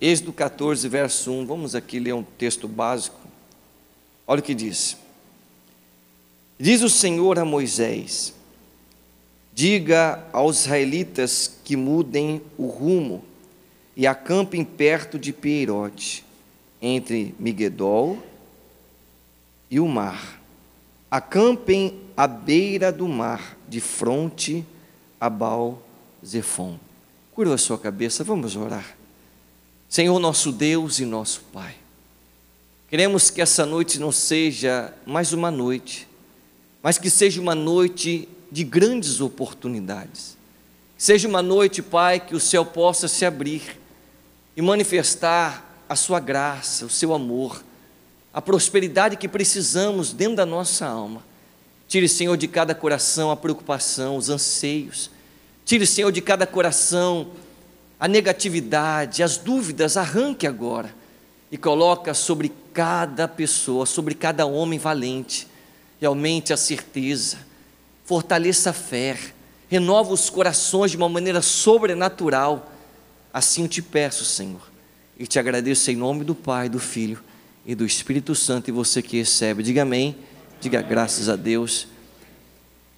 Êxodo 14, verso 1. Vamos aqui ler um texto básico. Olha o que diz. Diz o Senhor a Moisés: Diga aos israelitas que mudem o rumo e acampem perto de Pierote, entre Miguedol e o mar. Acampem à beira do mar, de fronte a Baal Zefon. Curva a sua cabeça, vamos orar. Senhor nosso Deus e nosso Pai, queremos que essa noite não seja mais uma noite, mas que seja uma noite de grandes oportunidades. Seja uma noite, Pai, que o céu possa se abrir e manifestar a Sua graça, o Seu amor, a prosperidade que precisamos dentro da nossa alma. Tire, Senhor, de cada coração a preocupação, os anseios. Tire, Senhor, de cada coração a negatividade, as dúvidas, arranque agora e coloca sobre cada pessoa, sobre cada homem valente, e aumente a certeza, fortaleça a fé, renova os corações de uma maneira sobrenatural. Assim eu te peço, Senhor, e te agradeço em nome do Pai, do Filho e do Espírito Santo, e você que recebe, diga amém, diga graças a Deus.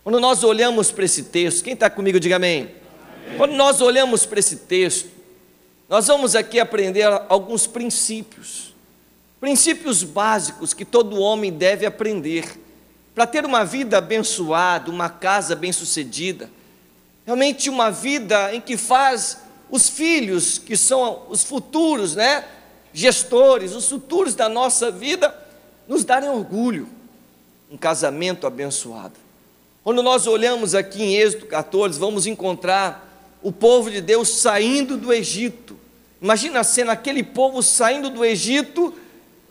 Quando nós olhamos para esse texto, quem está comigo, diga amém. Quando nós olhamos para esse texto, nós vamos aqui aprender alguns princípios, princípios básicos que todo homem deve aprender para ter uma vida abençoada, uma casa bem-sucedida, realmente uma vida em que faz os filhos, que são os futuros, né, gestores, os futuros da nossa vida, nos darem orgulho, um casamento abençoado. Quando nós olhamos aqui em Êxodo 14, vamos encontrar o povo de Deus saindo do Egito. Imagina a cena, aquele povo saindo do Egito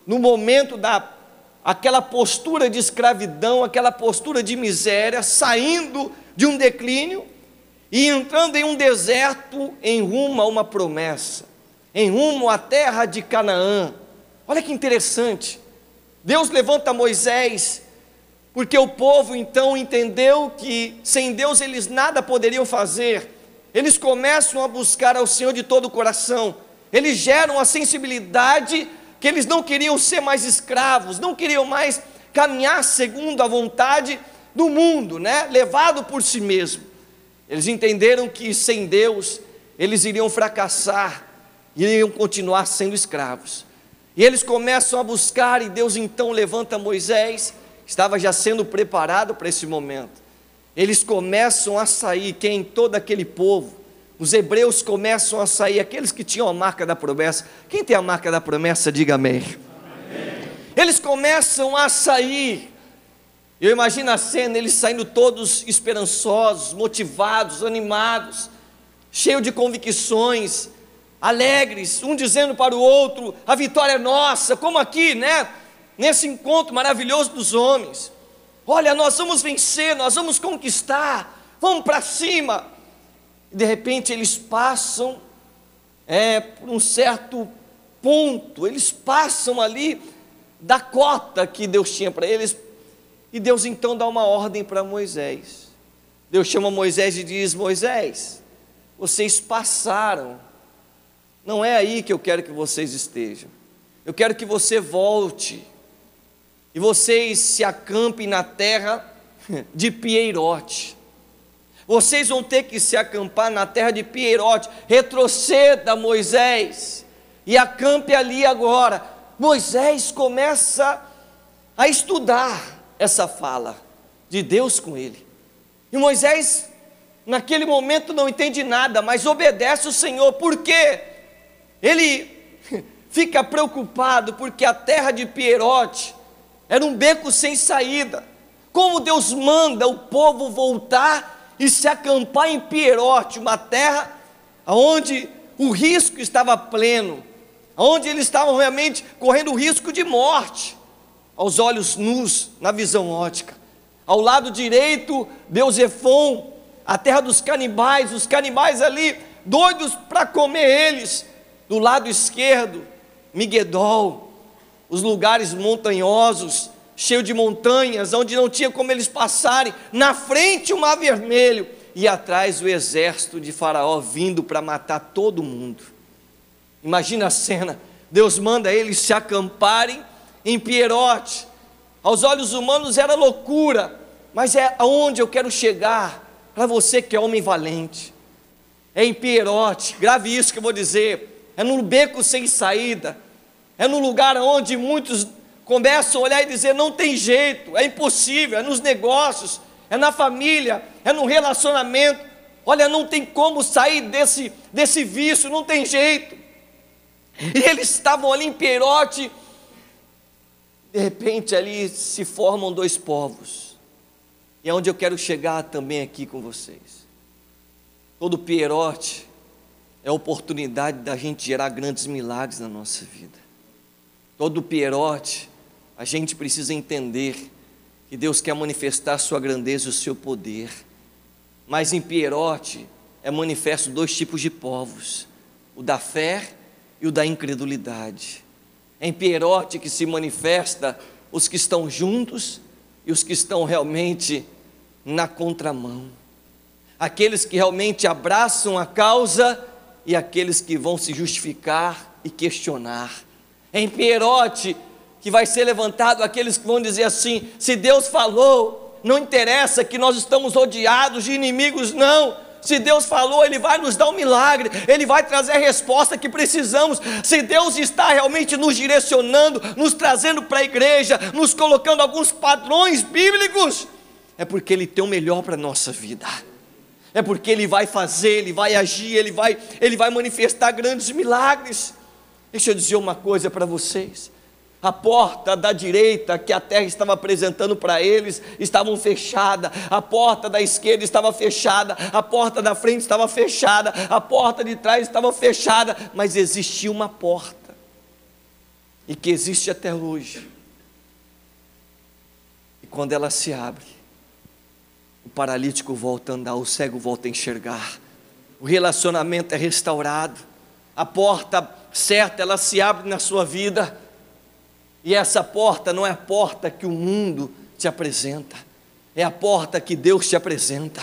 no momento da aquela postura de escravidão, aquela postura de miséria, saindo de um declínio e entrando em um deserto em rumo a uma promessa, em rumo à terra de Canaã. Olha que interessante. Deus levanta Moisés, porque o povo então entendeu que sem Deus eles nada poderiam fazer. Eles começam a buscar ao Senhor de todo o coração. Eles geram a sensibilidade que eles não queriam ser mais escravos, não queriam mais caminhar segundo a vontade do mundo, né? Levado por si mesmo. Eles entenderam que sem Deus eles iriam fracassar, iriam continuar sendo escravos. E eles começam a buscar, e Deus então levanta Moisés, estava já sendo preparado para esse momento. Eles começam a sair, quem? Todo aquele povo. Os hebreus começam a sair, aqueles que tinham a marca da promessa. Quem tem a marca da promessa, diga amém. amém. Eles começam a sair, eu imagino a cena, eles saindo todos esperançosos, motivados, animados, cheios de convicções, alegres, um dizendo para o outro: a vitória é nossa, como aqui, né? Nesse encontro maravilhoso dos homens. Olha, nós vamos vencer, nós vamos conquistar, vamos para cima. E de repente eles passam é, por um certo ponto, eles passam ali da cota que Deus tinha para eles, e Deus então dá uma ordem para Moisés. Deus chama Moisés e diz: Moisés, vocês passaram, não é aí que eu quero que vocês estejam, eu quero que você volte, e vocês se acampem na terra de Pieirote. Vocês vão ter que se acampar na terra de Pieirote. Retroceda, Moisés, e acampe ali agora. Moisés começa a estudar essa fala de Deus com ele. E Moisés, naquele momento, não entende nada, mas obedece o Senhor, porque ele fica preocupado, porque a terra de Pierote era um beco sem saída. Como Deus manda o povo voltar e se acampar em Pierote, uma terra onde o risco estava pleno, onde eles estavam realmente correndo o risco de morte aos olhos nus, na visão ótica. Ao lado direito, Beuzefon, a terra dos canibais, os canibais ali, doidos para comer eles. Do lado esquerdo, Miguedol, os lugares montanhosos, cheio de montanhas, onde não tinha como eles passarem. Na frente, o mar vermelho, e atrás, o exército de Faraó vindo para matar todo mundo. Imagina a cena: Deus manda eles se acamparem em Pierote. Aos olhos humanos era loucura, mas é aonde eu quero chegar para você que é homem valente. É em Pierote, grave isso que eu vou dizer, é num beco sem saída, é no lugar onde muitos começam a olhar e dizer: não tem jeito, é impossível, é nos negócios, é na família, é no relacionamento. Olha, não tem como sair desse, desse vício, não tem jeito. E eles estavam ali em Pierote, de repente ali se formam dois povos. E é onde eu quero chegar também aqui com vocês. Todo Pierote é oportunidade da gente gerar grandes milagres na nossa vida. Todo Pierote, a gente precisa entender que Deus quer manifestar sua grandeza e o seu poder. Mas em Pierote é manifesto dois tipos de povos: o da fé e o da incredulidade. É em Pierote que se manifesta os que estão juntos e os que estão realmente na contramão. Aqueles que realmente abraçam a causa e aqueles que vão se justificar e questionar. Em Pierote que vai ser levantado aqueles que vão dizer assim: se Deus falou, não interessa que nós estamos odiados de inimigos, não se Deus falou, Ele vai nos dar um milagre, Ele vai trazer a resposta que precisamos. Se Deus está realmente nos direcionando, nos trazendo para a igreja, nos colocando alguns padrões bíblicos, é porque Ele tem o melhor para a nossa vida. É porque Ele vai fazer, Ele vai agir, Ele vai, Ele vai manifestar grandes milagres. Deixa eu dizer uma coisa para vocês. A porta da direita que a terra estava apresentando para eles estava fechada, a porta da esquerda estava fechada, a porta da frente estava fechada, a porta de trás estava fechada, mas existia uma porta, e que existe até hoje. E quando ela se abre, o paralítico volta a andar, o cego volta a enxergar, o relacionamento é restaurado, a porta certa ela se abre na sua vida e essa porta não é a porta que o mundo te apresenta, é a porta que Deus te apresenta.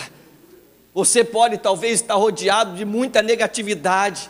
Você pode talvez estar rodeado de muita negatividade,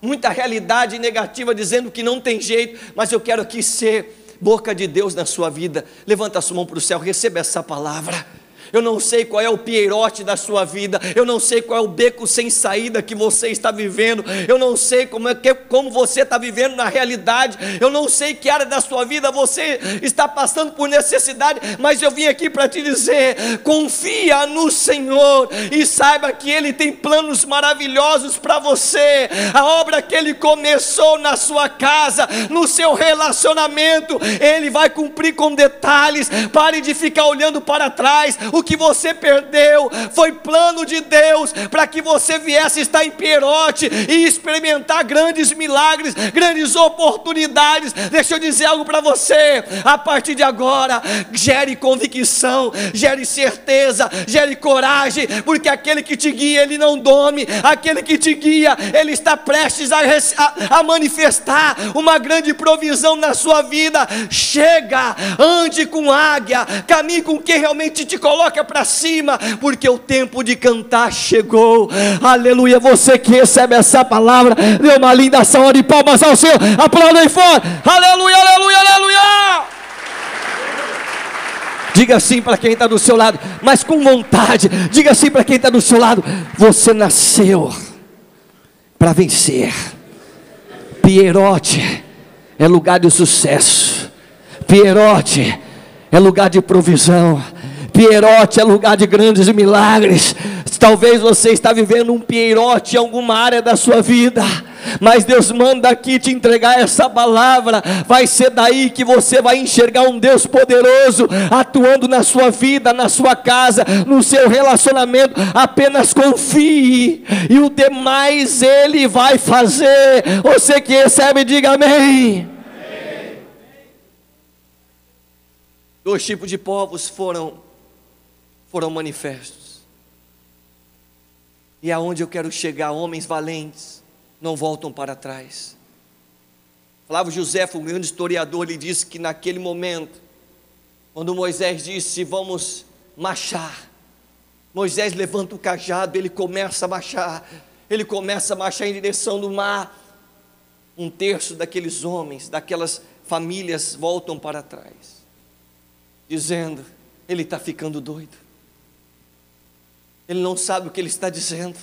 muita realidade negativa dizendo que não tem jeito, mas eu quero aqui ser boca de Deus na sua vida. Levanta a sua mão para o céu, receba essa palavra eu não sei qual é o pierote da sua vida, eu não sei qual é o beco sem saída que você está vivendo, eu não sei como, é que, como você está vivendo na realidade, eu não sei que área da sua vida você está passando por necessidade, mas eu vim aqui para te dizer: confia no Senhor e saiba que Ele tem planos maravilhosos para você, a obra que Ele começou na sua casa, no seu relacionamento, Ele vai cumprir com detalhes, pare de ficar olhando para trás, o que você perdeu foi plano de Deus para que você viesse estar em Pierote e experimentar grandes milagres, grandes oportunidades. Deixa eu dizer algo para você. A partir de agora, gere convicção, gere certeza, gere coragem, porque aquele que te guia, ele não dorme, aquele que te guia, ele está prestes a, a, a manifestar uma grande provisão na sua vida. Chega, ande com águia, caminhe com quem realmente te coloca coloca para cima, porque o tempo de cantar chegou. Aleluia. Você que recebe essa palavra, dê uma linda salva de palmas ao Senhor. Aplauda aí fora. Aleluia, aleluia, aleluia. Diga assim para quem está do seu lado, mas com vontade. Diga assim para quem está do seu lado: Você nasceu para vencer. Pierote é lugar de sucesso. Pierote é lugar de provisão. Pierote é lugar de grandes milagres. Talvez você está vivendo um pierote em alguma área da sua vida. Mas Deus manda aqui te entregar essa palavra. Vai ser daí que você vai enxergar um Deus poderoso atuando na sua vida, na sua casa, no seu relacionamento. Apenas confie e o demais Ele vai fazer. Você que recebe, diga amém. Dois tipos de povos foram foram manifestos. E aonde eu quero chegar, homens valentes não voltam para trás. Flávio José, um grande historiador, ele disse que naquele momento, quando Moisés disse: Vamos marchar, Moisés levanta o cajado, ele começa a marchar, ele começa a marchar em direção do mar. um terço daqueles homens, daquelas famílias voltam para trás, dizendo: ele está ficando doido, ele não sabe o que ele está dizendo.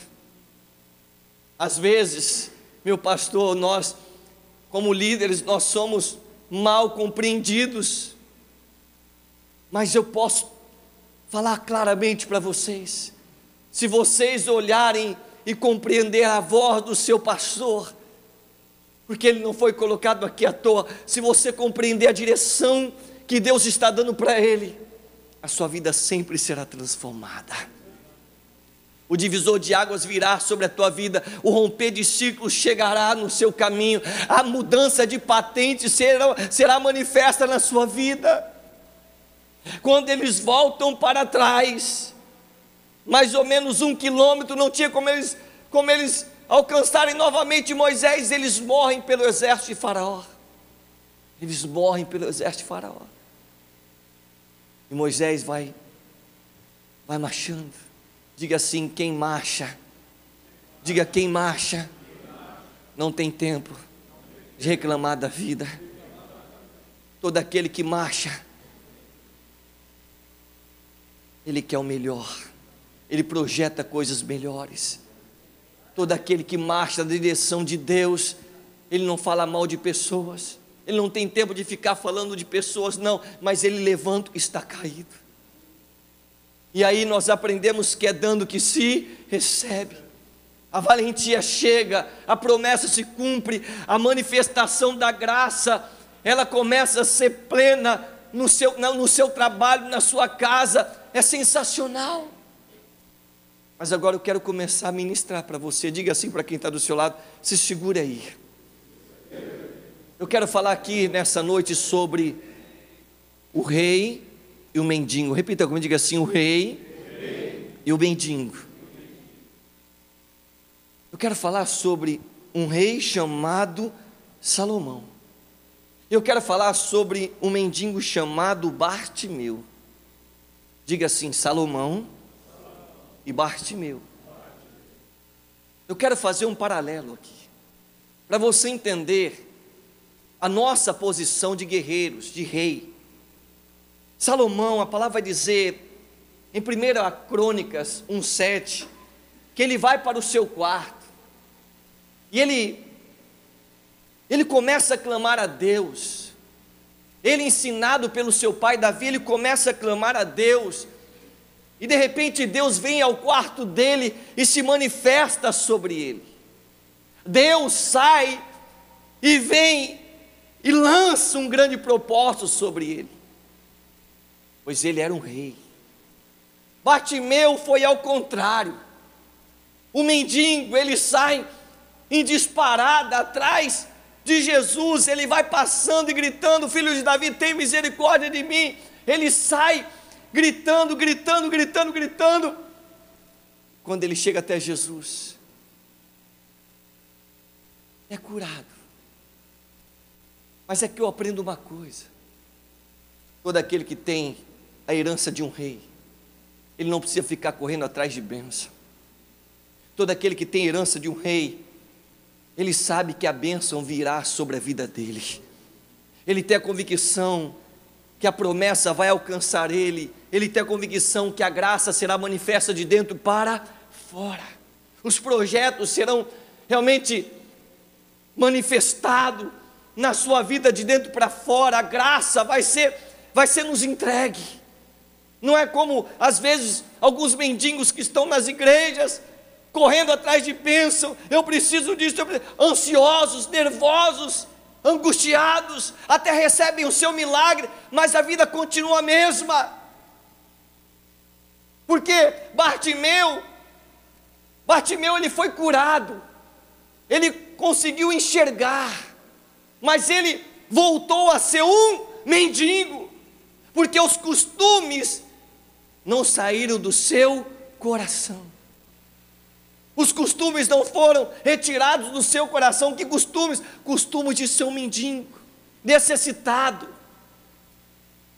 Às vezes, meu pastor, nós, como líderes, nós somos mal compreendidos, mas eu posso falar claramente para vocês: se vocês olharem e compreender a voz do seu pastor, porque ele não foi colocado aqui à toa, se você compreender a direção que Deus está dando para ele, a sua vida sempre será transformada. O divisor de águas virá sobre a tua vida, o romper de ciclos chegará no seu caminho, a mudança de patente será, será manifesta na sua vida. Quando eles voltam para trás, mais ou menos um quilômetro, não tinha como eles, como eles alcançarem novamente Moisés, eles morrem pelo exército de Faraó. Eles morrem pelo exército de Faraó. E Moisés vai, vai marchando. Diga assim: quem marcha, diga quem marcha, não tem tempo de reclamar da vida. Todo aquele que marcha, ele quer o melhor, ele projeta coisas melhores. Todo aquele que marcha na direção de Deus, ele não fala mal de pessoas, ele não tem tempo de ficar falando de pessoas, não, mas ele levanta e está caído. E aí nós aprendemos que é dando que se recebe. A valentia chega, a promessa se cumpre, a manifestação da graça, ela começa a ser plena no seu, no seu trabalho, na sua casa, é sensacional. Mas agora eu quero começar a ministrar para você. Diga assim para quem está do seu lado: se segure aí. Eu quero falar aqui nessa noite sobre o rei e o mendigo. Repita comigo, diga assim: o rei, o rei. e o mendigo. Eu quero falar sobre um rei chamado Salomão. Eu quero falar sobre um mendigo chamado Bartimeu. Diga assim: Salomão e Bartimeu. Eu quero fazer um paralelo aqui, para você entender a nossa posição de guerreiros, de rei. Salomão, a palavra vai dizer, em 1 Crônicas 1,7, que ele vai para o seu quarto, e ele, ele começa a clamar a Deus, ele ensinado pelo seu pai Davi, ele começa a clamar a Deus, e de repente Deus vem ao quarto dele e se manifesta sobre ele. Deus sai e vem e lança um grande propósito sobre ele, pois ele era um rei. Bartimeu foi ao contrário. O mendigo, ele sai em disparada atrás de Jesus, ele vai passando e gritando: Filho de Davi, tem misericórdia de mim. Ele sai gritando, gritando, gritando, gritando. Quando ele chega até Jesus, é curado. Mas é que eu aprendo uma coisa: todo aquele que tem a herança de um rei, ele não precisa ficar correndo atrás de bênção. Todo aquele que tem herança de um rei, ele sabe que a bênção virá sobre a vida dele. Ele tem a convicção que a promessa vai alcançar ele, ele tem a convicção que a graça será manifesta de dentro para fora. Os projetos serão realmente manifestados na sua vida de dentro para fora. A graça vai ser vai ser nos entregue. Não é como às vezes alguns mendigos que estão nas igrejas correndo atrás de bênção, eu preciso disso, eu preciso, ansiosos, nervosos, angustiados, até recebem o seu milagre, mas a vida continua a mesma. Porque Bartimeu, Bartimeu ele foi curado, ele conseguiu enxergar, mas ele voltou a ser um mendigo, porque os costumes não saíram do seu coração. Os costumes não foram retirados do seu coração. Que costumes? Costumes de ser um mendigo, necessitado.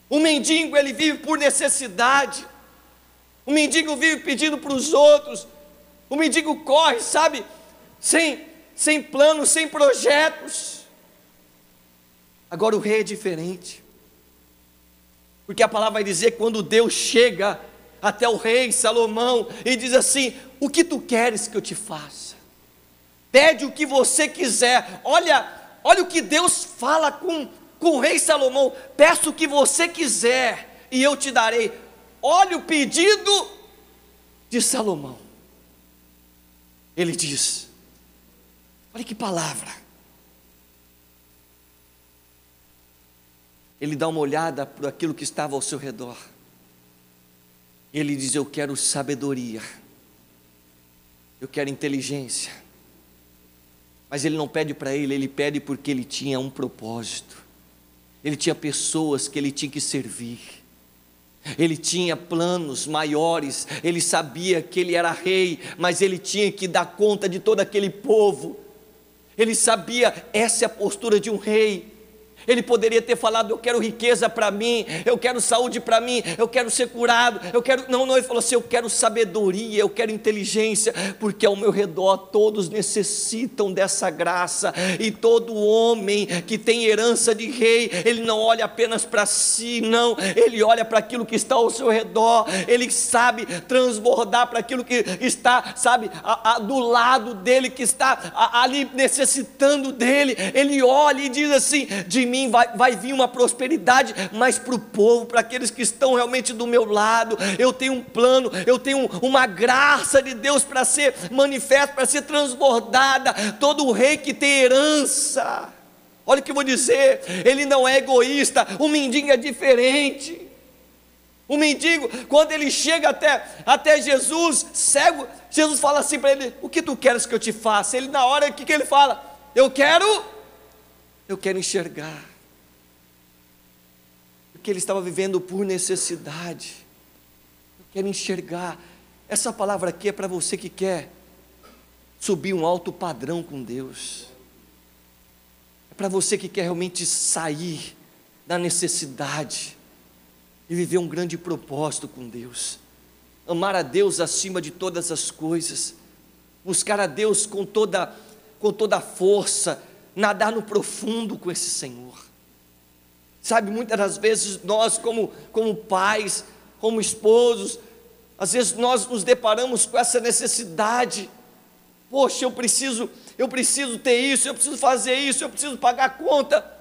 O mendigo, ele vive por necessidade. O mendigo vive pedindo para os outros. O mendigo corre, sabe, sem, sem planos, sem projetos. Agora o rei é diferente. Porque a palavra vai dizer quando Deus chega até o rei Salomão e diz assim: O que tu queres que eu te faça? Pede o que você quiser. Olha, olha o que Deus fala com, com o rei Salomão: Peço o que você quiser e eu te darei. Olha o pedido de Salomão. Ele diz: Olha que palavra. Ele dá uma olhada por aquilo que estava ao seu redor. Ele diz: Eu quero sabedoria, eu quero inteligência. Mas ele não pede para ele, ele pede porque ele tinha um propósito. Ele tinha pessoas que ele tinha que servir. Ele tinha planos maiores, ele sabia que ele era rei, mas ele tinha que dar conta de todo aquele povo. Ele sabia, essa é a postura de um rei. Ele poderia ter falado: Eu quero riqueza para mim, eu quero saúde para mim, eu quero ser curado, eu quero. Não, não, ele falou assim: Eu quero sabedoria, eu quero inteligência, porque ao meu redor todos necessitam dessa graça, e todo homem que tem herança de rei, ele não olha apenas para si, não, ele olha para aquilo que está ao seu redor, ele sabe transbordar para aquilo que está, sabe, a, a, do lado dele, que está a, ali necessitando dele, ele olha e diz assim: De mim vai, vai vir uma prosperidade, mas para o povo, para aqueles que estão realmente do meu lado, eu tenho um plano, eu tenho uma graça de Deus para ser manifesta, para ser transbordada. Todo rei que tem herança, olha o que eu vou dizer, ele não é egoísta, o mendigo é diferente. O mendigo, quando ele chega até, até Jesus, cego, Jesus fala assim para ele: O que tu queres que eu te faça? Ele, na hora, o que, que ele fala? Eu quero eu quero enxergar. Porque ele estava vivendo por necessidade. Eu quero enxergar. Essa palavra aqui é para você que quer subir um alto padrão com Deus. É para você que quer realmente sair da necessidade e viver um grande propósito com Deus. Amar a Deus acima de todas as coisas. Buscar a Deus com toda com toda a força, nadar no profundo com esse Senhor. Sabe, muitas das vezes nós, como, como pais, como esposos, às vezes nós nos deparamos com essa necessidade. Poxa, eu preciso, eu preciso ter isso, eu preciso fazer isso, eu preciso pagar a conta.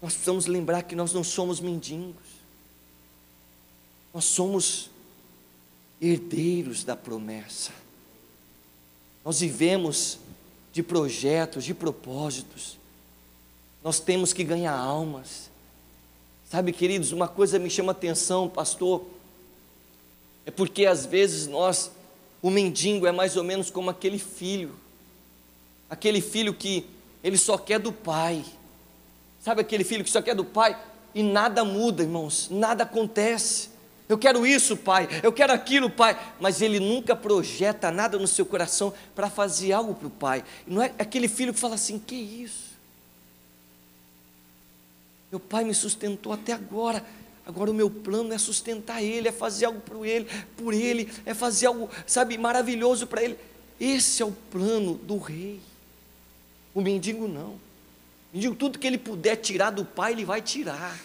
Nós precisamos lembrar que nós não somos mendigos. Nós somos herdeiros da promessa. Nós vivemos de projetos, de propósitos. Nós temos que ganhar almas. Sabe, queridos, uma coisa me chama atenção, pastor, é porque às vezes nós, o mendigo é mais ou menos como aquele filho, aquele filho que ele só quer do pai. Sabe aquele filho que só quer do pai e nada muda, irmãos, nada acontece. Eu quero isso, pai. Eu quero aquilo, pai. Mas ele nunca projeta nada no seu coração para fazer algo para o pai. Não é aquele filho que fala assim: que isso? Meu pai me sustentou até agora. Agora o meu plano é sustentar ele, é fazer algo por ele, por ele, é fazer algo, sabe, maravilhoso para ele. Esse é o plano do rei. O mendigo não. O mendigo, tudo que ele puder tirar do pai, ele vai tirar.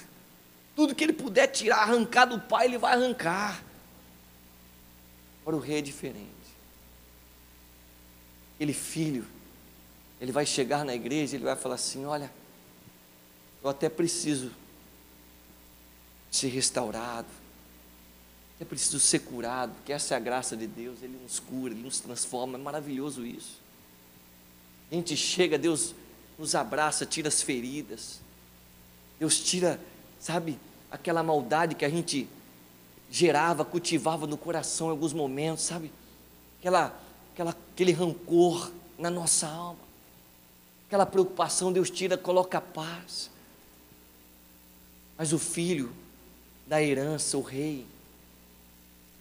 Tudo que ele puder tirar, arrancar do pai, ele vai arrancar. Agora o rei é diferente. Aquele filho, ele vai chegar na igreja, ele vai falar assim: Olha, eu até preciso ser restaurado, até preciso ser curado, porque essa é a graça de Deus, Ele nos cura, Ele nos transforma, é maravilhoso isso. A gente chega, Deus nos abraça, tira as feridas, Deus tira sabe, aquela maldade que a gente gerava, cultivava no coração em alguns momentos, sabe? Aquela, aquela, aquele rancor na nossa alma, aquela preocupação, Deus tira, coloca paz. Mas o filho da herança, o rei,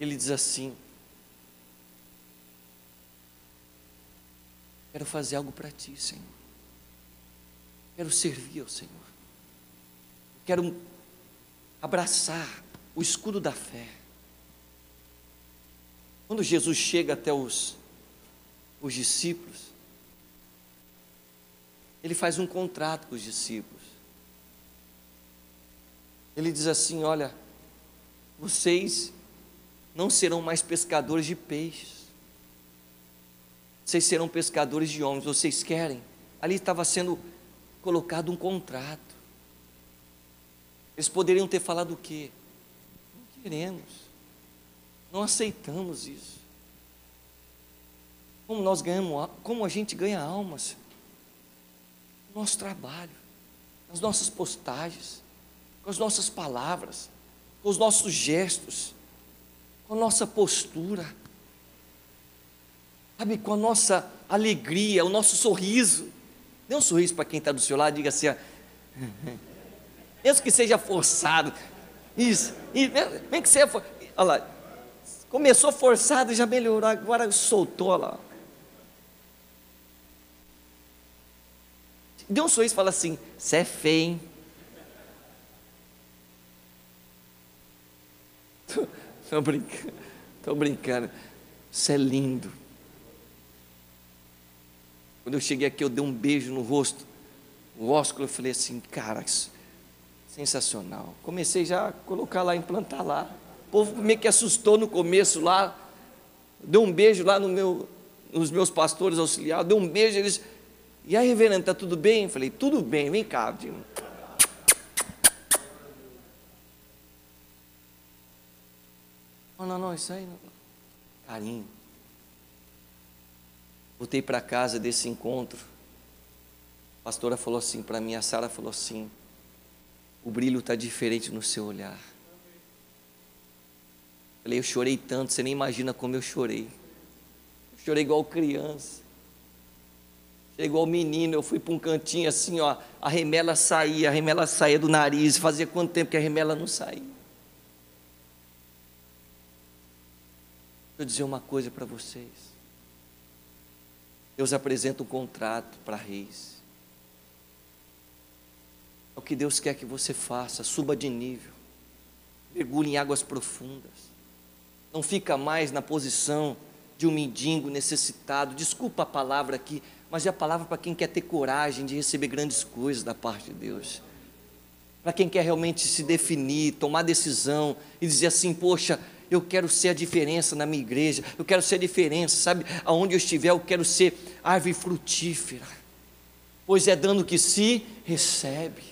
ele diz assim: Quero fazer algo para ti, Senhor. Quero servir ao Senhor. Quero abraçar o escudo da fé. Quando Jesus chega até os, os discípulos, ele faz um contrato com os discípulos. Ele diz assim: Olha, vocês não serão mais pescadores de peixes, vocês serão pescadores de homens, vocês querem? Ali estava sendo colocado um contrato. Eles poderiam ter falado o quê? Não queremos, não aceitamos isso. Como nós ganhamos, como a gente ganha almas, no nosso trabalho, nas nossas postagens, com as nossas palavras, com os nossos gestos, com a nossa postura, sabe, com a nossa alegria, o nosso sorriso. Dê um sorriso para quem está do seu lado, diga assim, ó, mesmo que seja forçado, isso, nem que seja, olha lá, começou forçado e já melhorou, agora soltou lá. Dê um sorriso e fala assim: Você é feio, hein? Estou brincando, estou brincando. Você é lindo. Quando eu cheguei aqui, eu dei um beijo no rosto. O ósculo, eu falei assim, cara, sensacional. Comecei já a colocar lá, implantar lá. O povo meio que assustou no começo lá. Deu um beijo lá no meu, nos meus pastores auxiliares. Deu um beijo, eles. E aí, reverendo, está tudo bem? Eu falei, tudo bem, vem cá. Digo. Não, não, não, isso aí não. Carinho. Voltei para casa desse encontro. A pastora falou assim para mim, a Sara falou assim: o brilho está diferente no seu olhar. Falei, eu chorei tanto, você nem imagina como eu chorei. Eu chorei igual criança. Chorei igual menino, eu fui para um cantinho assim, ó, a remela saía, a remela saía do nariz, fazia quanto tempo que a remela não saía. Vou dizer uma coisa para vocês. Deus apresenta um contrato para reis. É o que Deus quer que você faça, suba de nível. Mergulhe em águas profundas. Não fica mais na posição de um mendigo necessitado. Desculpa a palavra aqui, mas é a palavra para quem quer ter coragem de receber grandes coisas da parte de Deus. Para quem quer realmente se definir, tomar decisão e dizer assim: Poxa, eu quero ser a diferença na minha igreja, eu quero ser a diferença, sabe? Aonde eu estiver, eu quero ser árvore frutífera, pois é dando que se recebe.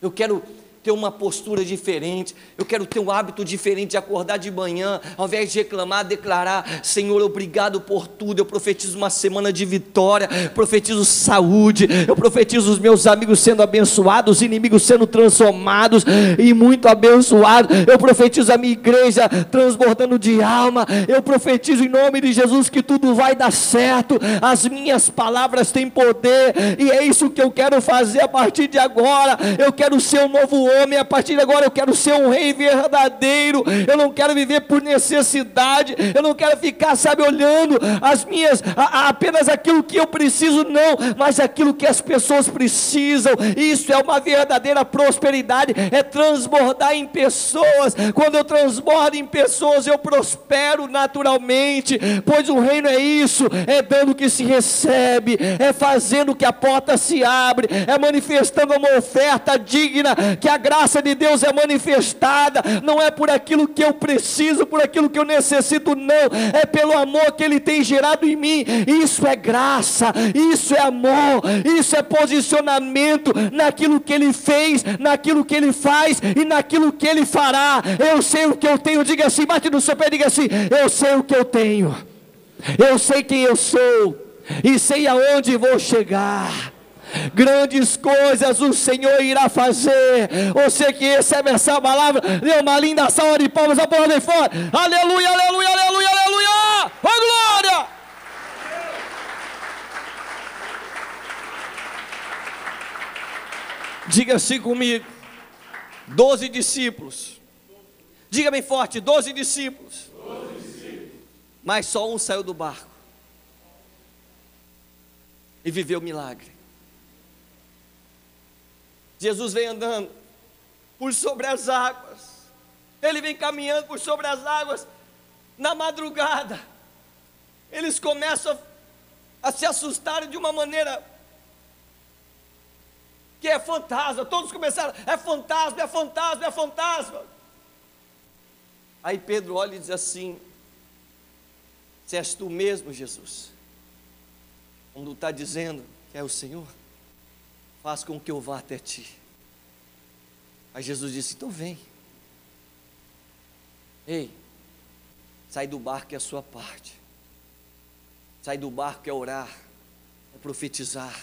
Eu quero ter uma postura diferente, eu quero ter um hábito diferente de acordar de manhã, ao invés de reclamar, declarar: Senhor, obrigado por tudo. Eu profetizo uma semana de vitória, profetizo saúde, eu profetizo os meus amigos sendo abençoados, inimigos sendo transformados e muito abençoados. Eu profetizo a minha igreja transbordando de alma. Eu profetizo em nome de Jesus que tudo vai dar certo. As minhas palavras têm poder e é isso que eu quero fazer a partir de agora. Eu quero ser um novo homem a partir de agora eu quero ser um rei verdadeiro, eu não quero viver por necessidade, eu não quero ficar, sabe, olhando as minhas, a, a, apenas aquilo que eu preciso, não, mas aquilo que as pessoas precisam, isso é uma verdadeira prosperidade, é transbordar em pessoas, quando eu transbordo em pessoas, eu prospero naturalmente, pois o reino é isso, é dando que se recebe, é fazendo que a porta se abre, é manifestando uma oferta digna, que a graça de Deus é manifestada, não é por aquilo que eu preciso, por aquilo que eu necessito, não, é pelo amor que Ele tem gerado em mim. Isso é graça, isso é amor, isso é posicionamento naquilo que Ele fez, naquilo que Ele faz e naquilo que Ele fará. Eu sei o que eu tenho, diga assim, bate no seu pé, diga assim: eu sei o que eu tenho, eu sei quem eu sou e sei aonde vou chegar grandes coisas o Senhor irá fazer. Você que recebe essa palavra, dê uma linda salva de palmas, aplaudem fora. Aleluia, aleluia, aleluia, aleluia. Oh glória! Diga assim comigo: doze discípulos. Diga bem forte: doze discípulos. discípulos. Mas só um saiu do barco e viveu o milagre. Jesus vem andando por sobre as águas. Ele vem caminhando por sobre as águas na madrugada. Eles começam a se assustarem de uma maneira que é fantasma. Todos começaram, é fantasma, é fantasma, é fantasma. Aí Pedro olha e diz assim: Se és tu mesmo, Jesus, quando está dizendo que é o Senhor, faz com que eu vá até ti. Aí Jesus disse: Então vem. Ei, sai do barco é a sua parte. Sai do barco é orar, é profetizar.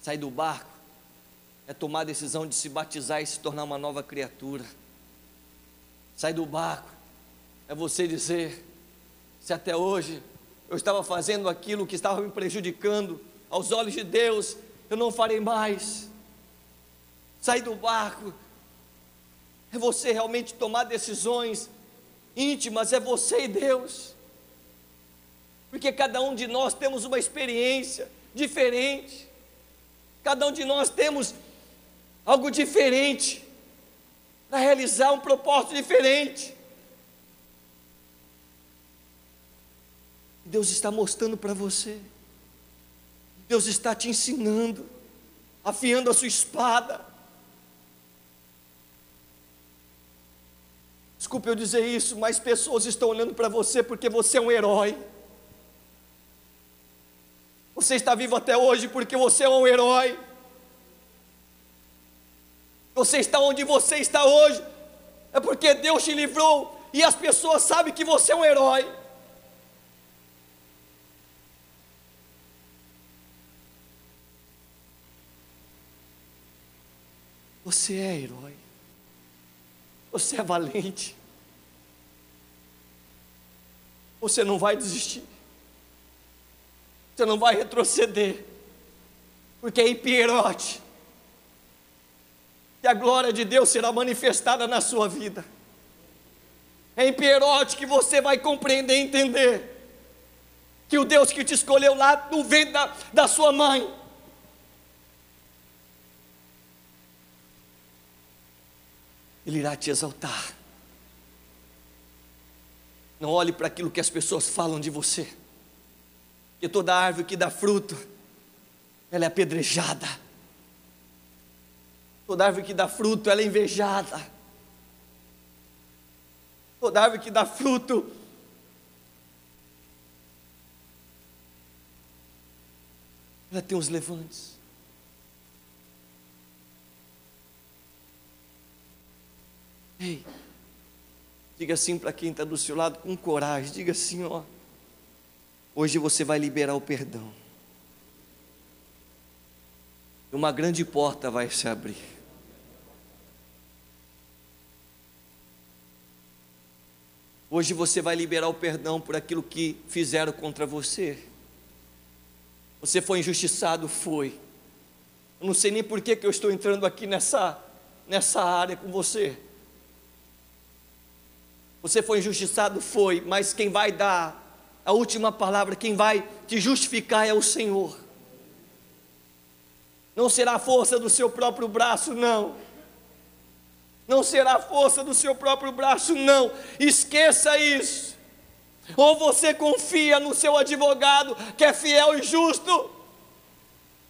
Sai do barco é tomar a decisão de se batizar e se tornar uma nova criatura. Sai do barco é você dizer: se até hoje eu estava fazendo aquilo que estava me prejudicando, aos olhos de Deus, eu não farei mais. Sai do barco é você realmente tomar decisões íntimas, é você e Deus. Porque cada um de nós temos uma experiência diferente, cada um de nós temos algo diferente, para realizar um propósito diferente. Deus está mostrando para você, Deus está te ensinando, afiando a sua espada. Desculpe eu dizer isso, mas pessoas estão olhando para você porque você é um herói. Você está vivo até hoje porque você é um herói. Você está onde você está hoje, é porque Deus te livrou e as pessoas sabem que você é um herói. Você é herói. Você é valente. Você não vai desistir. Você não vai retroceder. Porque é Pierote que a glória de Deus será manifestada na sua vida. É em Pierote que você vai compreender e entender que o Deus que te escolheu lá no ventre da, da sua mãe, Ele irá te exaltar. Não olhe para aquilo que as pessoas falam de você, que toda árvore que dá fruto, ela é apedrejada. Toda árvore que dá fruto, ela é invejada. Toda árvore que dá fruto, ela tem os levantes. Ei, diga assim para quem está do seu lado com coragem, diga assim, ó. Hoje você vai liberar o perdão. Uma grande porta vai se abrir. Hoje você vai liberar o perdão por aquilo que fizeram contra você. Você foi injustiçado? Foi. Eu não sei nem por que, que eu estou entrando aqui nessa, nessa área com você. Você foi injustiçado? Foi, mas quem vai dar a última palavra, quem vai te justificar é o Senhor. Não será a força do seu próprio braço, não não será a força do seu próprio braço, não. Esqueça isso. Ou você confia no seu advogado, que é fiel e justo,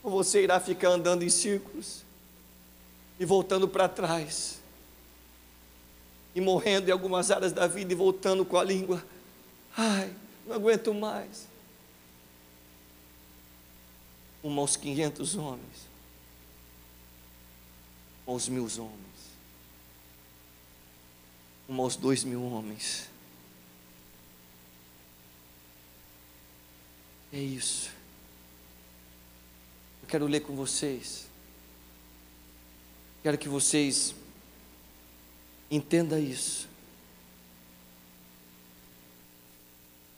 ou você irá ficar andando em círculos e voltando para trás, e morrendo em algumas áreas da vida e voltando com a língua. Ai, não aguento mais. Um aos 500 homens, aos mil homens como aos dois mil homens. É isso. Eu quero ler com vocês. Quero que vocês entendam isso.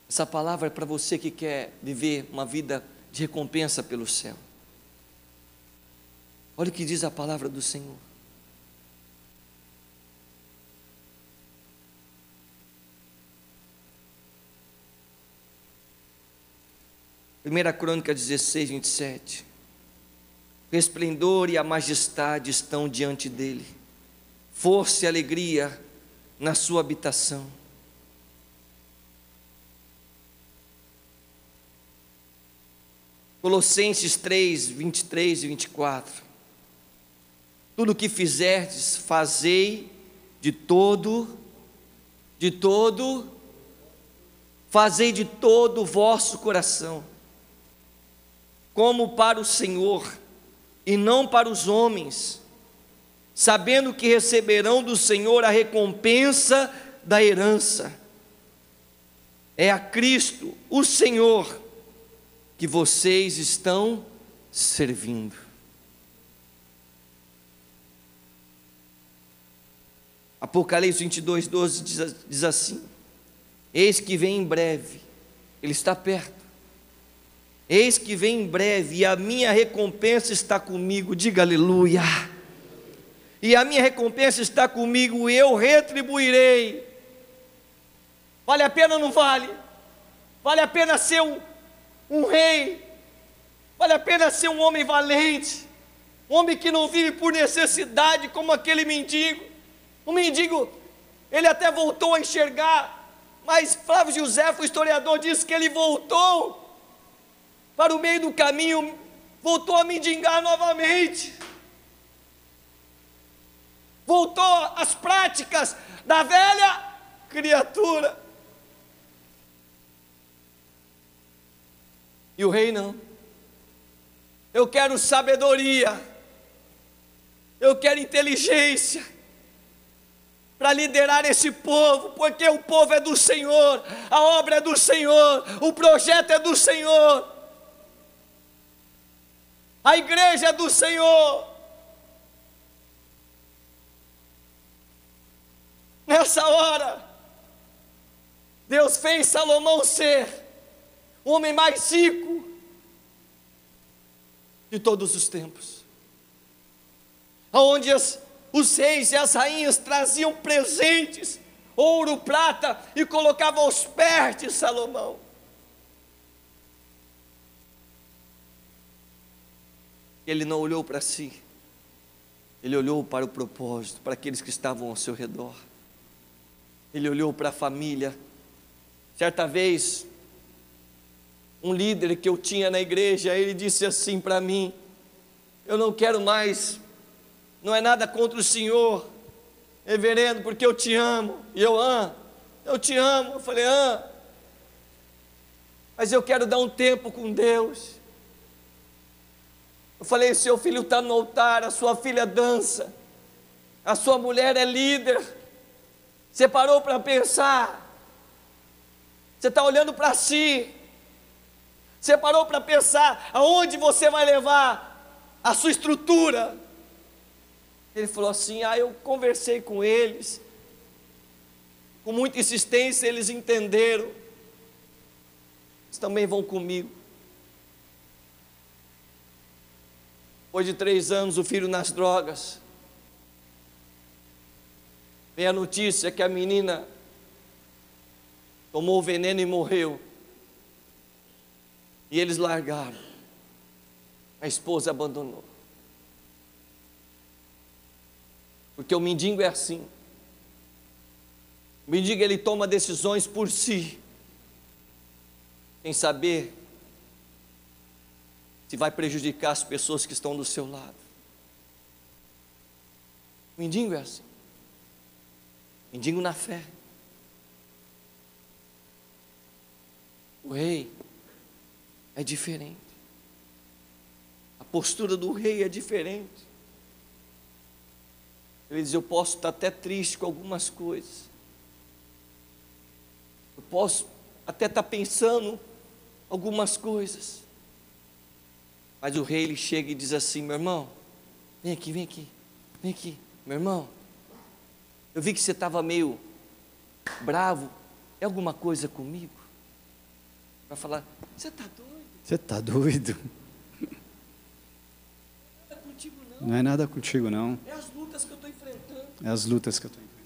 Essa palavra é para você que quer viver uma vida de recompensa pelo céu. Olha o que diz a palavra do Senhor. 1 Crônica 16, 27. O esplendor e a majestade estão diante dele, força e alegria na sua habitação. Colossenses 3, 23 e 24. Tudo o que fizerdes, fazei de todo, de todo, fazei de todo o vosso coração, como para o Senhor, e não para os homens, sabendo que receberão do Senhor a recompensa da herança. É a Cristo, o Senhor, que vocês estão servindo. Apocalipse 22, 12 diz, diz assim: Eis que vem em breve, Ele está perto. Eis que vem em breve, e a minha recompensa está comigo, diga aleluia. E a minha recompensa está comigo, e eu retribuirei. Vale a pena ou não vale? Vale a pena ser um, um rei? Vale a pena ser um homem valente? Um homem que não vive por necessidade, como aquele mendigo? O mendigo, ele até voltou a enxergar, mas Flávio José, o historiador, diz que ele voltou para o meio do caminho, voltou a mendigar novamente. Voltou às práticas da velha criatura. E o rei não. Eu quero sabedoria. Eu quero inteligência para liderar esse povo, porque o povo é do Senhor, a obra é do Senhor, o projeto é do Senhor, a igreja é do Senhor. Nessa hora, Deus fez Salomão ser o homem mais rico de todos os tempos, aonde as os reis e as rainhas traziam presentes, ouro, prata, e colocavam aos pés de Salomão. Ele não olhou para si, ele olhou para o propósito, para aqueles que estavam ao seu redor. Ele olhou para a família. Certa vez, um líder que eu tinha na igreja, ele disse assim para mim: Eu não quero mais não é nada contra o Senhor, reverendo, porque eu te amo, e eu amo, eu te amo. Eu falei, ah, mas eu quero dar um tempo com Deus. Eu falei, seu filho está no altar, a sua filha dança, a sua mulher é líder. Você parou para pensar, você está olhando para si, você parou para pensar aonde você vai levar a sua estrutura, ele falou assim: Ah, eu conversei com eles, com muita insistência, eles entenderam, eles também vão comigo. Depois de três anos, o filho nas drogas. Vem a notícia que a menina tomou o veneno e morreu. E eles largaram. A esposa abandonou. Porque o mendigo é assim. O mendigo ele toma decisões por si, sem saber se vai prejudicar as pessoas que estão do seu lado. O mendigo é assim. Mendigo na fé. O rei é diferente. A postura do rei é diferente. Ele diz: Eu posso estar até triste com algumas coisas. Eu posso até estar pensando algumas coisas. Mas o rei ele chega e diz assim: Meu irmão, vem aqui, vem aqui, vem aqui, meu irmão. Eu vi que você estava meio bravo. É alguma coisa comigo? Para falar: Você está doido? Você está doido? Não é contigo, não. Não é nada contigo, não. É as lutas que eu estou enfrentando. É as lutas que eu estou enfrentando.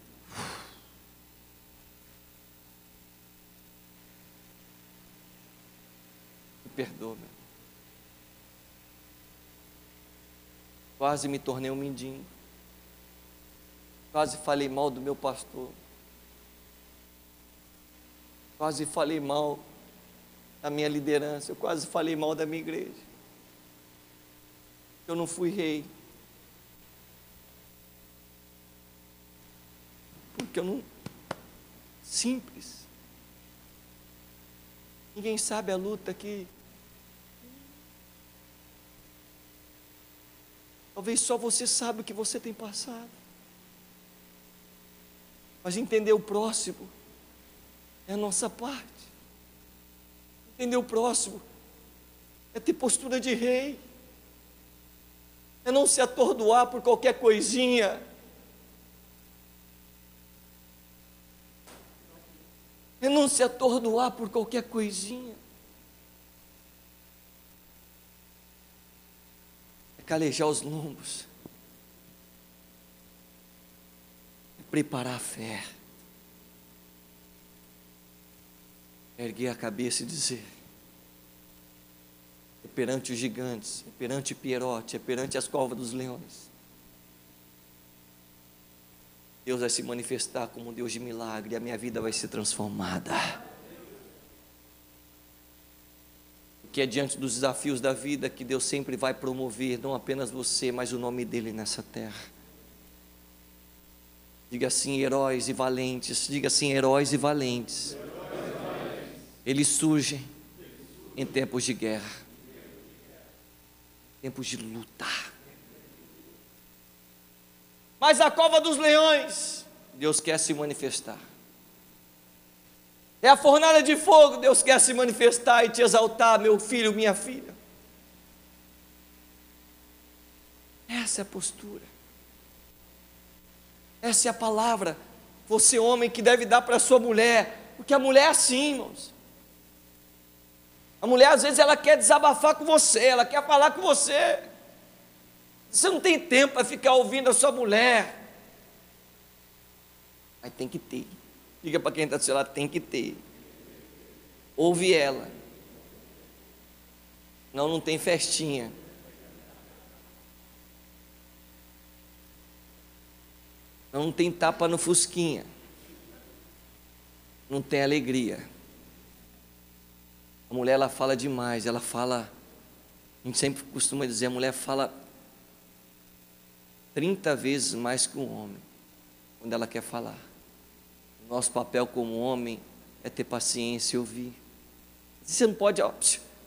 Me perdoa, meu. Quase me tornei um mendigo. Quase falei mal do meu pastor. Quase falei mal da minha liderança. Eu quase falei mal da minha igreja. eu não fui rei. Porque eu não. Simples. Ninguém sabe a luta que. Talvez só você sabe o que você tem passado. Mas entender o próximo é a nossa parte. Entender o próximo é ter postura de rei, é não se atordoar por qualquer coisinha, é não se atordoar por qualquer coisinha, é calejar os lombos, é preparar a fé, erguer a cabeça e dizer: é perante os gigantes, é perante Pierote, é perante as covas dos leões. Deus vai se manifestar como um Deus de milagre, e a minha vida vai ser transformada. Que é diante dos desafios da vida que Deus sempre vai promover, não apenas você, mas o nome dele nessa terra. Diga assim, heróis e valentes. Diga assim, heróis e valentes. Eles surgem em tempos de guerra tempos de luta. Mas a cova dos leões, Deus quer se manifestar. É a fornalha de fogo, Deus quer se manifestar e te exaltar, meu filho, minha filha. Essa é a postura. Essa é a palavra. Você, homem, que deve dar para sua mulher, porque a mulher é assim, irmãos. A mulher às vezes ela quer desabafar com você, ela quer falar com você. Você não tem tempo para ficar ouvindo a sua mulher. Mas tem que ter. Diga para quem está do seu lado, tem que ter. Ouve ela. Não, não tem festinha. Não, tem tapa no fusquinha. Não tem alegria. A mulher ela fala demais, ela fala. A gente sempre costuma dizer, a mulher fala 30 vezes mais que um homem, quando ela quer falar. O nosso papel como homem é ter paciência e ouvir. Você não pode, ó,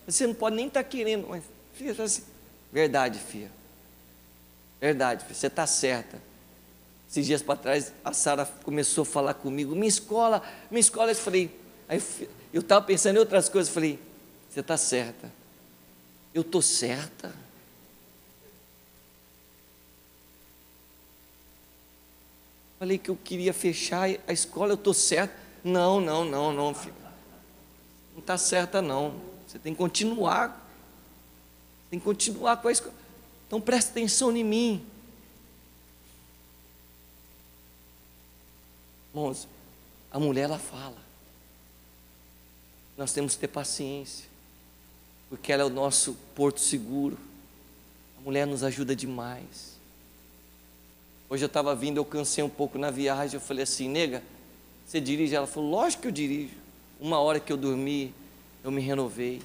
você não pode nem estar tá querendo, mas filha, assim, verdade, filha. Verdade, filha, você está certa. Esses dias para trás, a Sara começou a falar comigo, minha escola, minha escola, eu falei, aí eu estava pensando em outras coisas, falei, você está certa. Eu estou certa. Falei que eu queria fechar a escola, eu estou certa. Não, não, não, não, filho. Não está certa, não. Você tem que continuar. Tem que continuar com a escola. Então presta atenção em mim. Irmãos, a mulher ela fala. Nós temos que ter paciência, porque ela é o nosso porto seguro. A mulher nos ajuda demais. Hoje eu estava vindo, eu cansei um pouco na viagem, eu falei assim, nega, você dirige? Ela falou, lógico que eu dirijo. Uma hora que eu dormi, eu me renovei.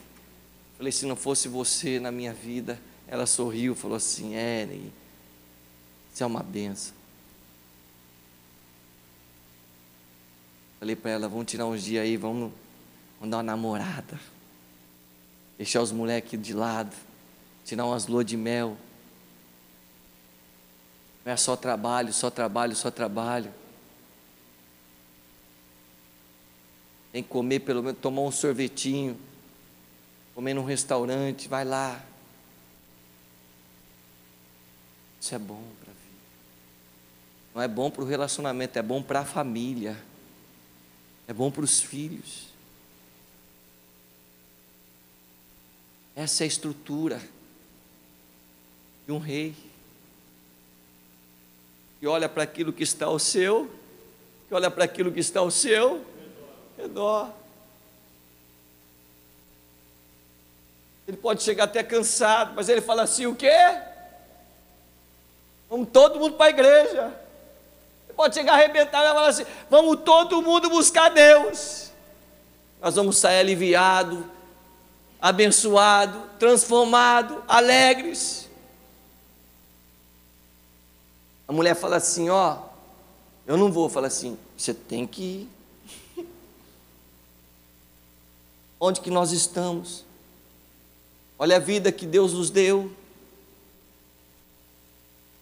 Falei, se não fosse você na minha vida, ela sorriu, falou assim, Ney, isso é uma benção. Falei para ela, vamos tirar uns dias aí, vamos Vamos dar uma namorada. Deixar os moleques de lado. Tirar umas luas de mel. Não é só trabalho, só trabalho, só trabalho. Tem que comer, pelo menos, tomar um sorvetinho. Comer num restaurante, vai lá. Isso é bom para a vida. Não é bom para o relacionamento, é bom para a família. É bom para os filhos. Essa é a estrutura de um rei. Que olha para aquilo que está ao seu, que olha para aquilo que está ao seu redor. Ele pode chegar até cansado, mas ele fala assim: o quê? Vamos todo mundo para a igreja. Pode chegar arrebentado e falar assim: vamos todo mundo buscar Deus. Nós vamos sair aliviados, abençoado, transformado, alegres. A mulher fala assim: Ó, eu não vou. Fala assim: Você tem que ir. Onde que nós estamos? Olha a vida que Deus nos deu.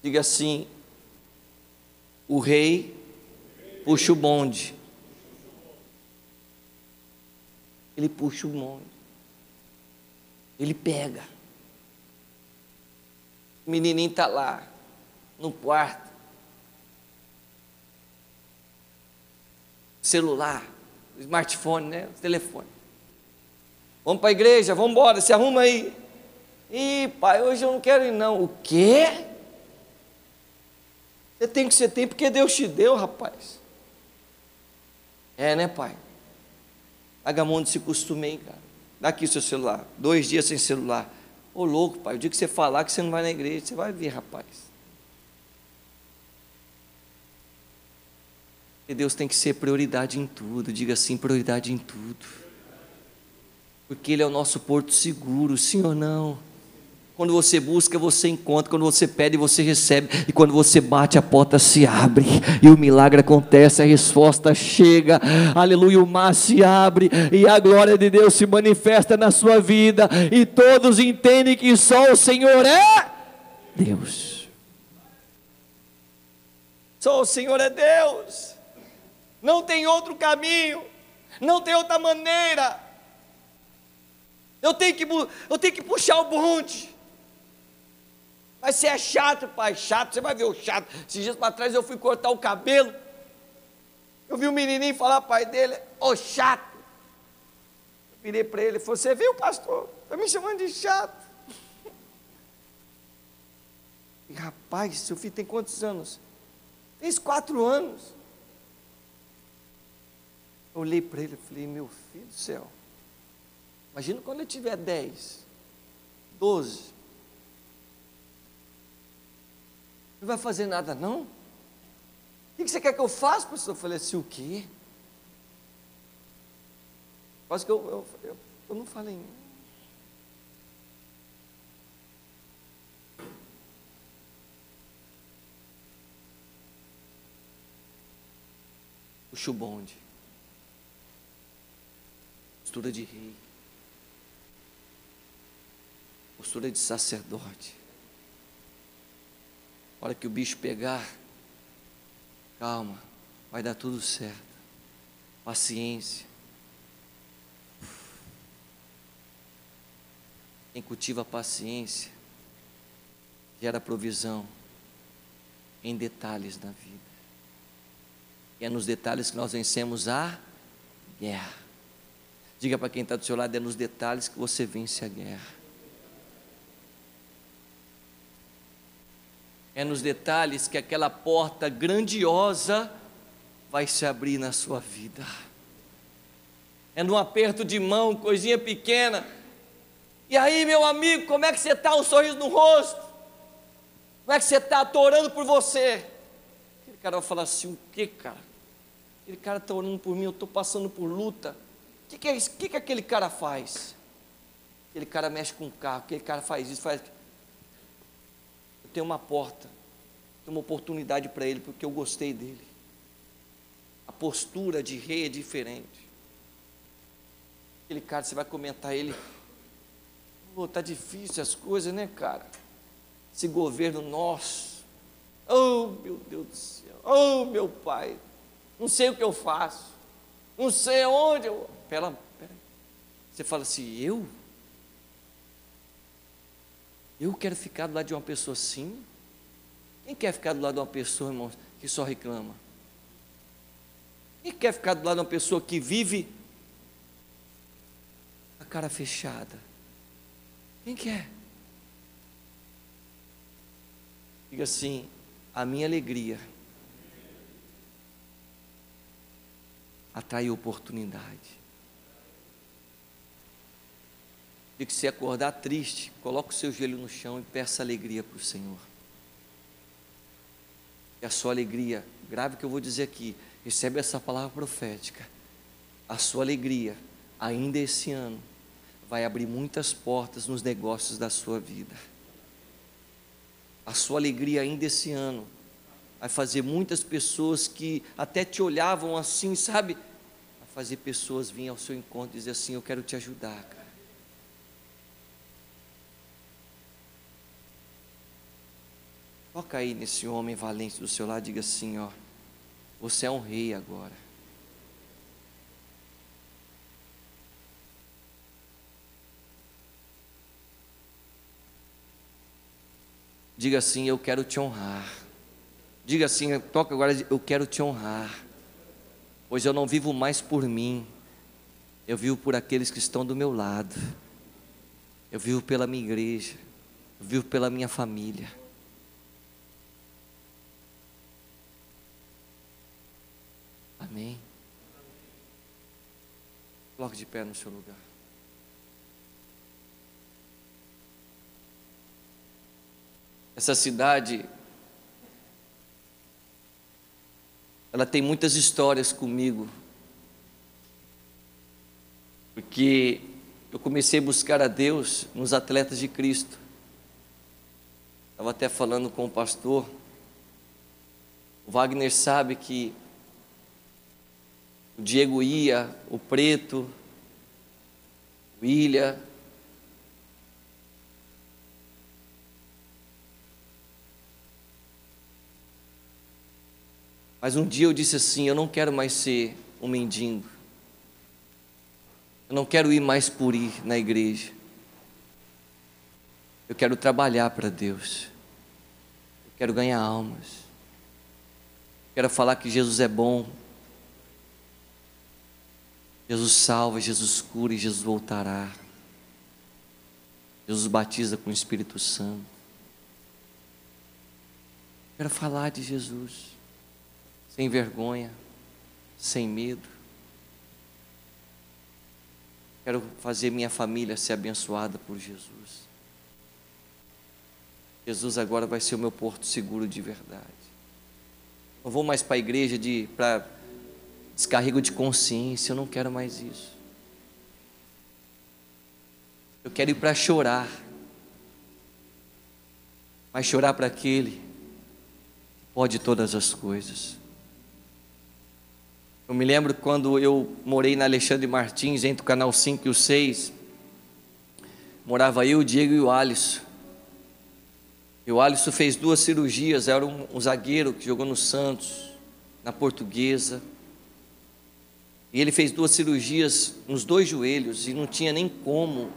Diga assim: o rei puxa o bonde. Ele puxa o bonde. Ele pega. O menininho está lá, no quarto. Celular, smartphone, né? Telefone. Vamos para a igreja, vamos embora, se arruma aí. Ih, pai, hoje eu não quero ir não. O quê? Você tem que ser tem porque Deus te deu, rapaz. É, né, pai? Agamonde se costumei, cara. Dá aqui o seu celular. Dois dias sem celular. Ô louco, pai, o dia que você falar que você não vai na igreja, você vai ver, rapaz. E Deus tem que ser prioridade em tudo. Diga assim, prioridade em tudo porque Ele é o nosso porto seguro, sim ou não? Quando você busca, você encontra. Quando você pede, você recebe. E quando você bate, a porta se abre. E o milagre acontece, a resposta chega. Aleluia, o mar se abre. E a glória de Deus se manifesta na sua vida. E todos entendem que só o Senhor é Deus. Só o Senhor é Deus. Não tem outro caminho. Não tem outra maneira. Eu tenho que, eu tenho que puxar o bonde. Mas você é chato, pai, chato, você vai ver o chato. Esses dias para trás eu fui cortar o cabelo. Eu vi um menininho falar pai dele, ô oh, chato. Eu virei para ele e falei, você viu, pastor? Está me chamando de chato. E rapaz, seu filho tem quantos anos? Fez quatro anos. Eu olhei para ele e falei, meu filho do céu. Imagina quando ele tiver 10, 12. Não vai fazer nada, não? O que você quer que eu faça, pastor? Eu falei assim, o quê? Quase que eu, eu, eu, eu não falei. Puxa o bonde. Postura de rei postura de sacerdote. Hora que o bicho pegar, calma, vai dar tudo certo. Paciência. Quem cultiva a paciência gera provisão em detalhes na vida. E é nos detalhes que nós vencemos a guerra. Diga para quem está do seu lado, é nos detalhes que você vence a guerra. É nos detalhes que aquela porta grandiosa vai se abrir na sua vida. É num aperto de mão, coisinha pequena. E aí, meu amigo, como é que você está? Um sorriso no rosto. Como é que você está? Estou orando por você. Aquele cara vai falar assim: o que, cara? Aquele cara está orando por mim, eu estou passando por luta. O que, que, é que, que aquele cara faz? Aquele cara mexe com o carro, aquele cara faz isso, faz tem uma porta, tem uma oportunidade para ele, porque eu gostei dele. A postura de rei é diferente. Aquele cara, você vai comentar ele, oh, tá difícil as coisas, né, cara? Esse governo nosso. Oh, meu Deus do céu. Oh, meu pai. Não sei o que eu faço. Não sei onde eu. Pera, pera. Você fala assim, eu? Eu quero ficar do lado de uma pessoa assim? Quem quer ficar do lado de uma pessoa, irmão, que só reclama? Quem quer ficar do lado de uma pessoa que vive a cara fechada? Quem quer? Diga assim: a minha alegria atrai oportunidade. De que se acordar triste, coloque o seu joelho no chão e peça alegria para o Senhor. E a sua alegria, grave que eu vou dizer aqui, recebe essa palavra profética. A sua alegria, ainda esse ano, vai abrir muitas portas nos negócios da sua vida. A sua alegria ainda esse ano vai fazer muitas pessoas que até te olhavam assim, sabe? Vai fazer pessoas virem ao seu encontro e dizer assim: Eu quero te ajudar, cara. Toca aí nesse homem valente do seu lado, diga assim: Ó, você é um rei agora. Diga assim: Eu quero te honrar. Diga assim: Toca agora, eu quero te honrar. Pois eu não vivo mais por mim, eu vivo por aqueles que estão do meu lado. Eu vivo pela minha igreja, eu vivo pela minha família. Amém. Coloque de pé no seu lugar. Essa cidade, ela tem muitas histórias comigo, porque eu comecei a buscar a Deus nos atletas de Cristo. Estava até falando com o pastor. O Wagner sabe que o Diego ia, o Preto, o Ilha, Mas um dia eu disse assim: eu não quero mais ser um mendigo. Eu não quero ir mais por ir na igreja. Eu quero trabalhar para Deus. Eu quero ganhar almas. Eu quero falar que Jesus é bom. Jesus salva, Jesus cura e Jesus voltará. Jesus batiza com o Espírito Santo. Quero falar de Jesus sem vergonha, sem medo. Quero fazer minha família ser abençoada por Jesus. Jesus agora vai ser o meu porto seguro de verdade. Não vou mais para a igreja para descarrego de consciência, eu não quero mais isso. Eu quero ir para chorar. Mas chorar para aquele que pode todas as coisas. Eu me lembro quando eu morei na Alexandre Martins, entre o canal 5 e o 6. Morava eu, o Diego e o Alisson. E o Alisson fez duas cirurgias, era um, um zagueiro que jogou no Santos, na Portuguesa. E ele fez duas cirurgias nos dois joelhos e não tinha nem como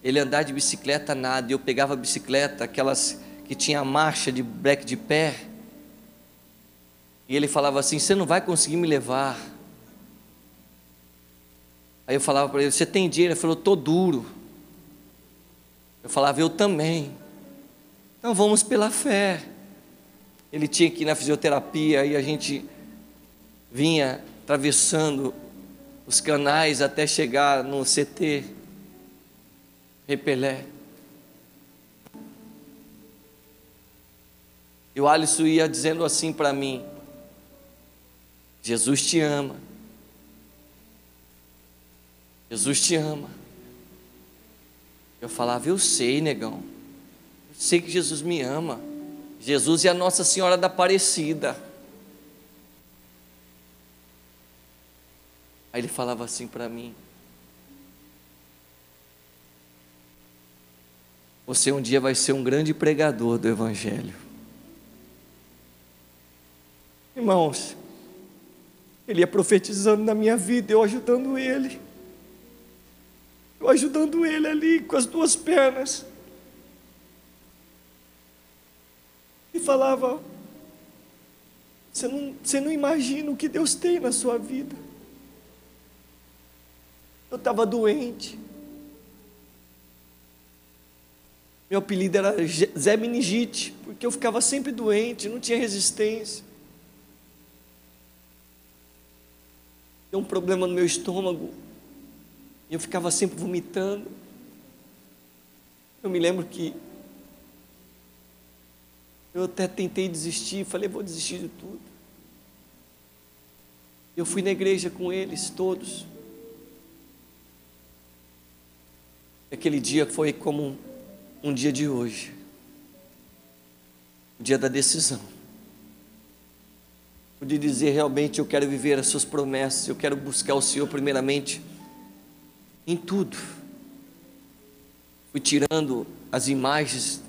ele andar de bicicleta nada. Eu pegava a bicicleta, aquelas que tinha a marcha de breque de pé, e ele falava assim: Você não vai conseguir me levar. Aí eu falava para ele: Você tem dinheiro? Ele falou: Estou duro. Eu falava: Eu também. Então vamos pela fé. Ele tinha que ir na fisioterapia e a gente vinha atravessando os canais até chegar no CT Repelé. E o Alisson ia dizendo assim para mim: Jesus te ama. Jesus te ama. Eu falava, eu sei, negão. Eu sei que Jesus me ama. Jesus é a Nossa Senhora da Aparecida. Aí ele falava assim para mim: Você um dia vai ser um grande pregador do Evangelho. Irmãos, ele ia profetizando na minha vida, eu ajudando ele. Eu ajudando ele ali com as duas pernas. E falava: Você não, você não imagina o que Deus tem na sua vida. Eu estava doente. Meu apelido era Zé Meningite, porque eu ficava sempre doente, não tinha resistência. deu um problema no meu estômago. E eu ficava sempre vomitando. Eu me lembro que eu até tentei desistir, falei, vou desistir de tudo. Eu fui na igreja com eles todos. Aquele dia foi como um, dia de hoje. O dia da decisão. de dizer realmente eu quero viver as suas promessas, eu quero buscar o Senhor primeiramente em tudo. Fui tirando as imagens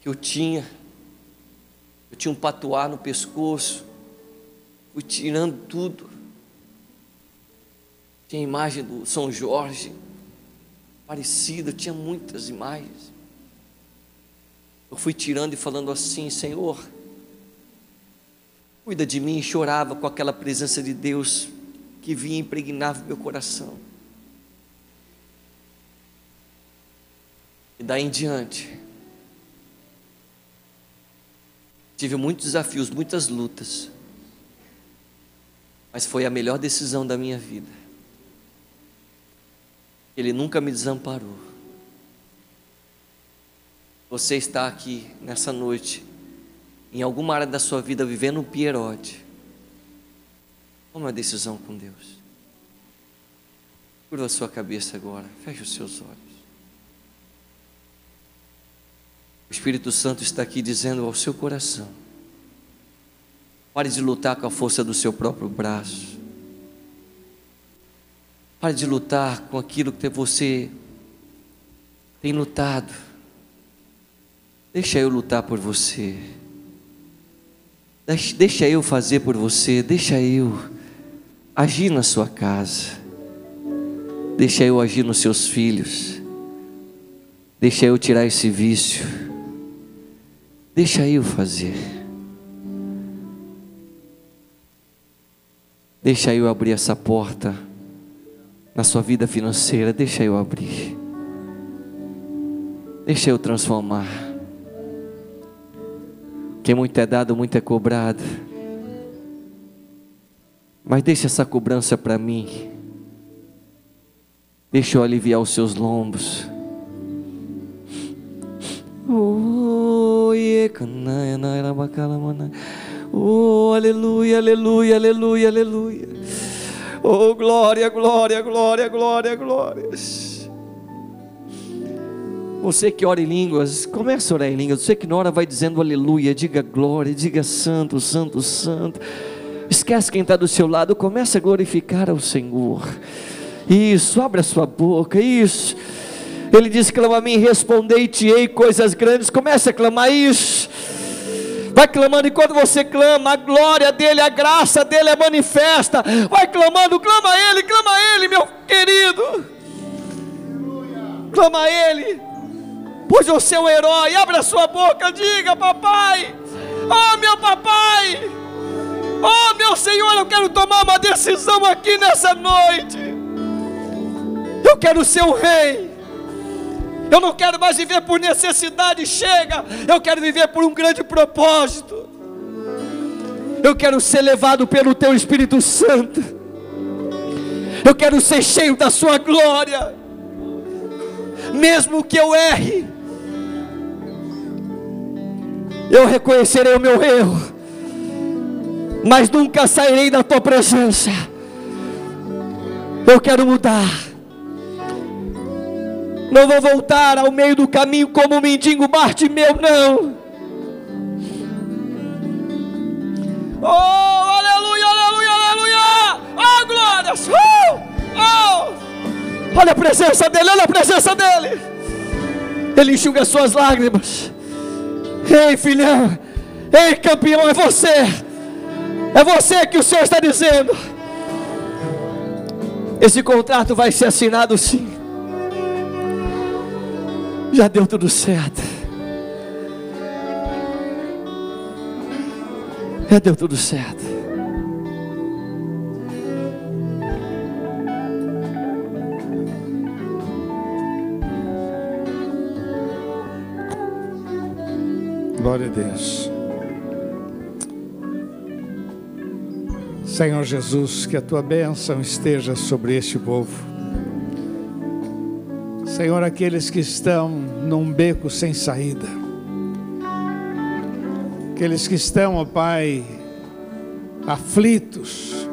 que eu tinha, eu tinha um patuá no pescoço, fui tirando tudo. Tinha a imagem do São Jorge, parecida, tinha muitas imagens. Eu fui tirando e falando assim, Senhor, cuida de mim, e chorava com aquela presença de Deus que vinha impregnava meu coração. E daí em diante, tive muitos desafios, muitas lutas, mas foi a melhor decisão da minha vida. Ele nunca me desamparou. Você está aqui nessa noite, em alguma área da sua vida, vivendo um pierote. Toma uma decisão com Deus. Curva a sua cabeça agora, feche os seus olhos. O Espírito Santo está aqui dizendo ao seu coração: pare de lutar com a força do seu próprio braço. Pare de lutar com aquilo que você tem lutado. Deixa eu lutar por você. Deixa eu fazer por você. Deixa eu agir na sua casa. Deixa eu agir nos seus filhos. Deixa eu tirar esse vício. Deixa eu fazer. Deixa eu abrir essa porta na sua vida financeira. Deixa eu abrir. Deixa eu transformar. Que muito é dado, muito é cobrado. Mas deixa essa cobrança para mim. Deixa eu aliviar os seus lombos. Oh, aleluia, aleluia, aleluia, aleluia. Oh, glória, glória, glória, glória, glória. Você que ora em línguas, comece a orar em línguas. Você que na hora vai dizendo aleluia, diga glória, diga santo, santo, santo. Esquece quem está do seu lado, comece a glorificar ao Senhor. Isso, abra sua boca, isso. Ele disse: clama a mim, respondei-te-ei coisas grandes. Comece a clamar isso. Vai clamando, e quando você clama, a glória dele, a graça dele é manifesta. Vai clamando, clama a ele, clama a ele, meu querido. Clama a ele, pois você é o herói. Abra a sua boca, diga, papai. Oh, meu papai. Oh, meu Senhor, eu quero tomar uma decisão aqui nessa noite. Eu quero ser o rei. Eu não quero mais viver por necessidade, chega. Eu quero viver por um grande propósito. Eu quero ser levado pelo Teu Espírito Santo. Eu quero ser cheio da Sua glória. Mesmo que eu erre, eu reconhecerei o meu erro, mas nunca sairei da Tua presença. Eu quero mudar. Não vou voltar ao meio do caminho como o mendigo Bartimeu, não. Oh, aleluia, aleluia, aleluia! Oh, glórias! Oh, oh! Olha a presença dele, olha a presença dele. Ele enxuga as suas lágrimas. Ei, filhão, ei, campeão, é você. É você que o Senhor está dizendo. Esse contrato vai ser assinado sim já deu tudo certo. Já deu tudo certo. Glória a Deus. Senhor Jesus, que a tua bênção esteja sobre este povo. Senhor, aqueles que estão num beco sem saída, aqueles que estão, ó Pai, aflitos,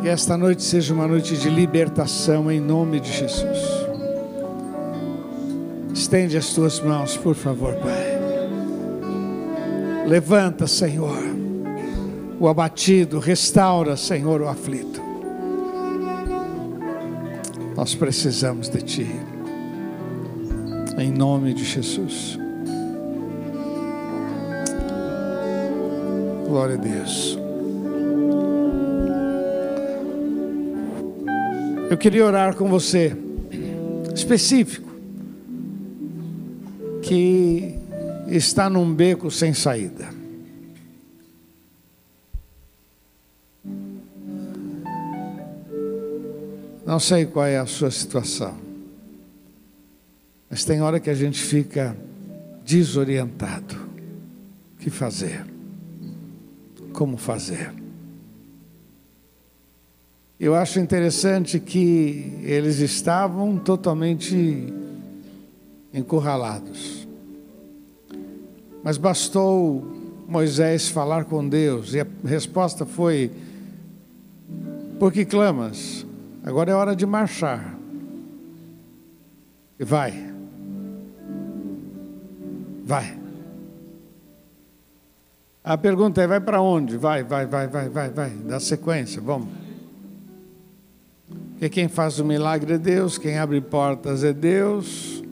que esta noite seja uma noite de libertação em nome de Jesus. Estende as tuas mãos, por favor, Pai. Levanta, Senhor, o abatido, restaura, Senhor, o aflito. Nós precisamos de Ti. Em nome de Jesus. Glória a Deus. Eu queria orar com você, específico, que está num beco sem saída. Não sei qual é a sua situação, mas tem hora que a gente fica desorientado. O que fazer? Como fazer? Eu acho interessante que eles estavam totalmente encurralados. Mas bastou Moisés falar com Deus e a resposta foi: Por que clamas? Agora é hora de marchar. E vai. Vai. A pergunta é: vai para onde? Vai, vai, vai, vai, vai, vai. Dá sequência, vamos. Porque quem faz o milagre é Deus, quem abre portas é Deus.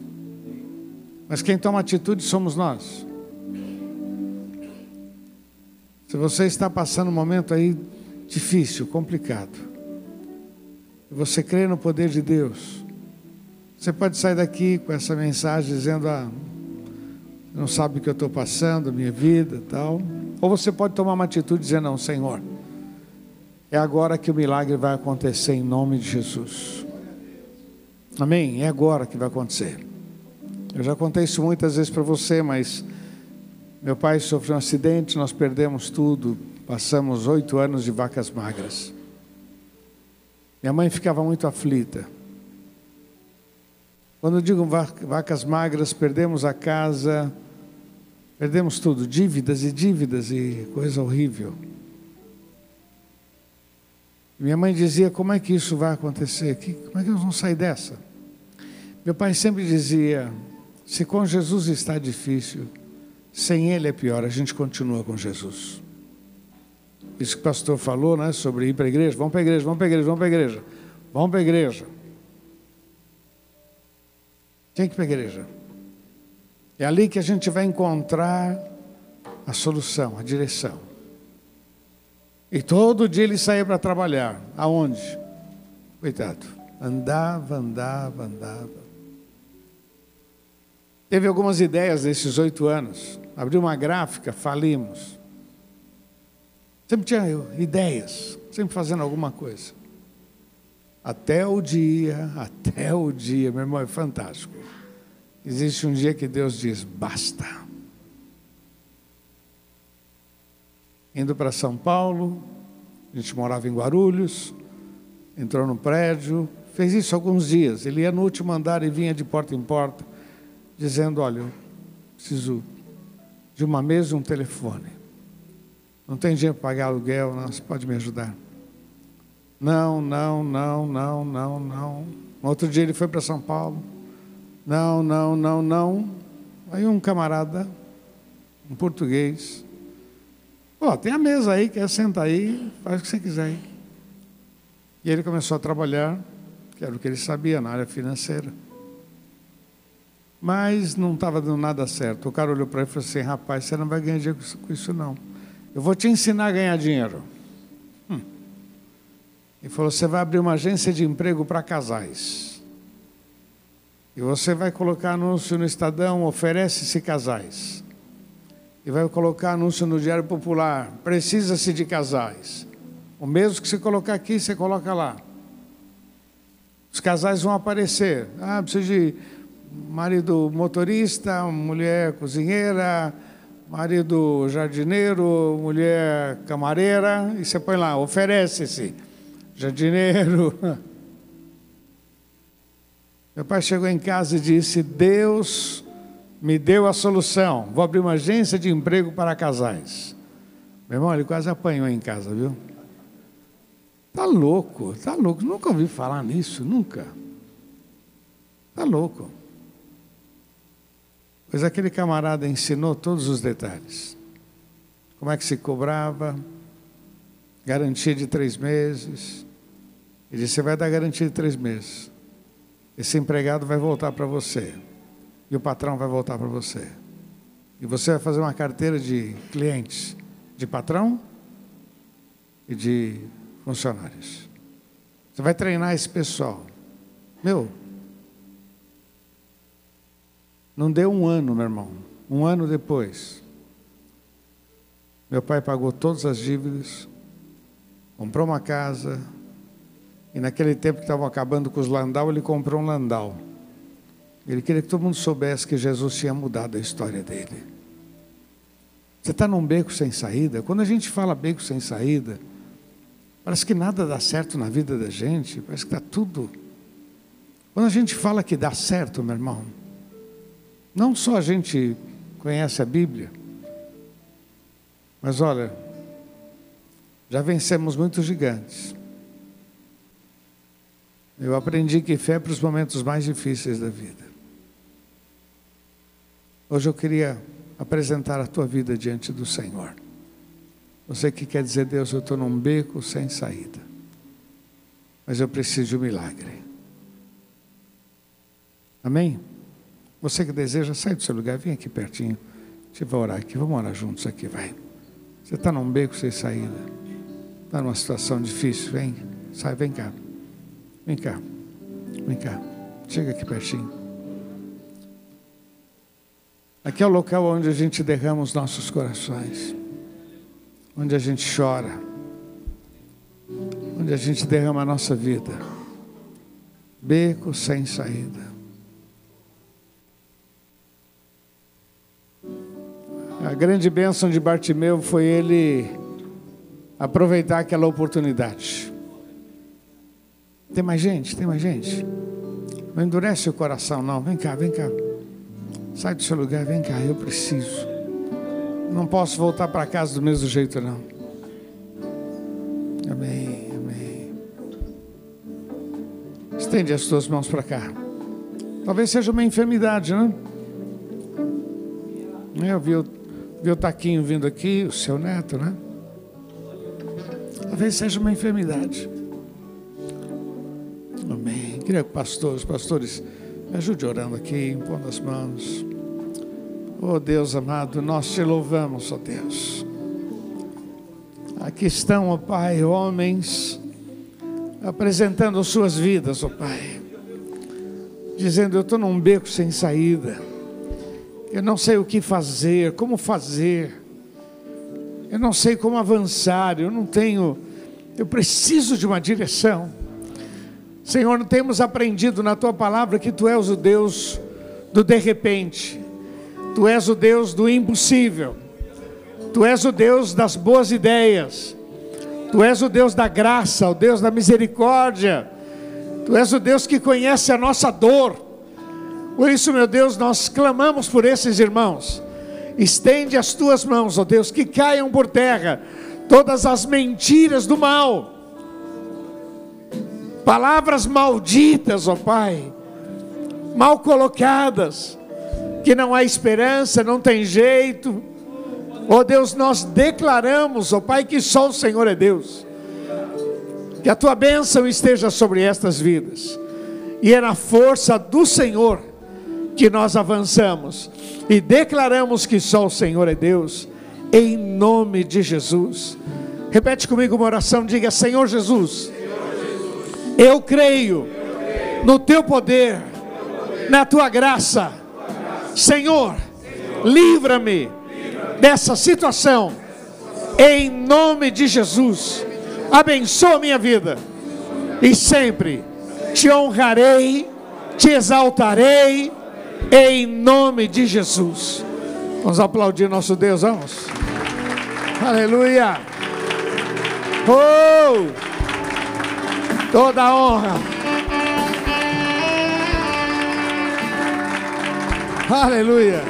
Mas quem toma atitude somos nós. Se você está passando um momento aí difícil, complicado, você crê no poder de Deus, você pode sair daqui com essa mensagem dizendo: Ah, não sabe o que eu estou passando, minha vida tal. Ou você pode tomar uma atitude dizendo: Não, Senhor, é agora que o milagre vai acontecer em nome de Jesus. Amém? É agora que vai acontecer. Eu já contei isso muitas vezes para você, mas meu pai sofreu um acidente, nós perdemos tudo, passamos oito anos de vacas magras. Minha mãe ficava muito aflita. Quando eu digo vacas magras, perdemos a casa, perdemos tudo, dívidas e dívidas e coisa horrível. Minha mãe dizia: Como é que isso vai acontecer? Como é que nós vamos sair dessa? Meu pai sempre dizia: Se com Jesus está difícil, sem Ele é pior, a gente continua com Jesus. Isso que o pastor falou, né, sobre ir para a igreja. Vamos para a igreja, vamos para a igreja, vamos para a igreja. Vamos para a igreja. Tem que ir para a igreja. É ali que a gente vai encontrar a solução, a direção. E todo dia ele saía para trabalhar. Aonde? Coitado. Andava, andava, andava. Teve algumas ideias nesses oito anos. Abriu uma gráfica, falimos. Sempre tinha ideias, sempre fazendo alguma coisa. Até o dia, até o dia, meu irmão, é fantástico. Existe um dia que Deus diz: basta. Indo para São Paulo, a gente morava em Guarulhos, entrou no prédio, fez isso alguns dias. Ele ia no último andar e vinha de porta em porta, dizendo: Olha, preciso de uma mesa e um telefone. Não tem dinheiro para pagar aluguel, não, você pode me ajudar. Não, não, não, não, não, não. Outro dia ele foi para São Paulo. Não, não, não, não. Aí um camarada, um português, Ó, tem a mesa aí, quer sentar aí, faz o que você quiser. E ele começou a trabalhar, que era o que ele sabia, na área financeira. Mas não estava dando nada certo. O cara olhou para ele e falou assim: rapaz, você não vai ganhar dinheiro com isso, não. Eu vou te ensinar a ganhar dinheiro. Hum. Ele falou: você vai abrir uma agência de emprego para casais. E você vai colocar anúncio no Estadão, oferece-se casais e vai colocar anúncio no Diário Popular. Precisa-se de casais. O mesmo que você colocar aqui, você coloca lá. Os casais vão aparecer. Ah, precisa de marido motorista, mulher cozinheira, marido jardineiro, mulher camareira, e você põe lá, oferece-se. Jardineiro. Meu pai chegou em casa e disse: Deus me deu a solução. Vou abrir uma agência de emprego para casais. Meu irmão, ele quase apanhou em casa, viu? Tá louco, tá louco. Nunca ouvi falar nisso, nunca. Tá louco. Pois aquele camarada ensinou todos os detalhes. Como é que se cobrava, garantia de três meses. Ele disse: Você vai dar garantia de três meses. Esse empregado vai voltar para você. E o patrão vai voltar para você. E você vai fazer uma carteira de clientes, de patrão e de funcionários. Você vai treinar esse pessoal. Meu, não deu um ano, meu irmão. Um ano depois, meu pai pagou todas as dívidas, comprou uma casa, e naquele tempo que estavam acabando com os Landau, ele comprou um Landau. Ele queria que todo mundo soubesse que Jesus tinha mudado a história dele. Você está num beco sem saída? Quando a gente fala beco sem saída, parece que nada dá certo na vida da gente, parece que está tudo. Quando a gente fala que dá certo, meu irmão, não só a gente conhece a Bíblia, mas olha, já vencemos muitos gigantes. Eu aprendi que fé é para os momentos mais difíceis da vida. Hoje eu queria apresentar a tua vida diante do Senhor. Você que quer dizer, Deus, eu estou num beco sem saída, mas eu preciso de um milagre. Amém? Você que deseja, sai do seu lugar, vem aqui pertinho. A gente vai orar aqui, vamos orar juntos aqui, vai. Você está num beco sem saída, está numa situação difícil, vem, sai, vem cá. Vem cá, vem cá, chega aqui pertinho. Aqui é o local onde a gente derrama os nossos corações, onde a gente chora, onde a gente derrama a nossa vida. Beco sem saída. Grande bênção de Bartimeu foi ele aproveitar aquela oportunidade. Tem mais gente? Tem mais gente? Não endurece o coração, não. Vem cá, vem cá. Sai do seu lugar, vem cá, eu preciso. Não posso voltar para casa do mesmo jeito, não. Amém, amém. Estende as tuas mãos para cá. Talvez seja uma enfermidade, né? Eu vi o, vi o Taquinho vindo aqui, o seu neto, né? Talvez seja uma enfermidade. Amém. Queria que pastores, pastores me ajude orando aqui, impondo as mãos. Oh Deus amado, nós te louvamos, ó oh Deus. Aqui estão, ó oh Pai, homens apresentando suas vidas, ó oh Pai, dizendo: Eu estou num beco sem saída, eu não sei o que fazer, como fazer, eu não sei como avançar, eu não tenho, eu preciso de uma direção. Senhor, temos aprendido na tua palavra que tu és o Deus do de repente. Tu és o Deus do impossível. Tu és o Deus das boas ideias. Tu és o Deus da graça, o Deus da misericórdia. Tu és o Deus que conhece a nossa dor. Por isso, meu Deus, nós clamamos por esses irmãos. Estende as tuas mãos, ó Deus, que caiam por terra todas as mentiras do mal palavras malditas, ó Pai, mal colocadas, que não há esperança, não tem jeito. Ó Deus, nós declaramos, ó Pai, que só o Senhor é Deus. Que a tua bênção esteja sobre estas vidas. E é na força do Senhor que nós avançamos e declaramos que só o Senhor é Deus, em nome de Jesus. Repete comigo uma oração, diga: Senhor Jesus eu creio no teu poder, na tua graça. Senhor, livra-me dessa situação. Em nome de Jesus. Abençoa minha vida. E sempre te honrarei, te exaltarei em nome de Jesus. Vamos aplaudir nosso Deus, vamos. Aleluia. Oh! toda honra. Aleluia.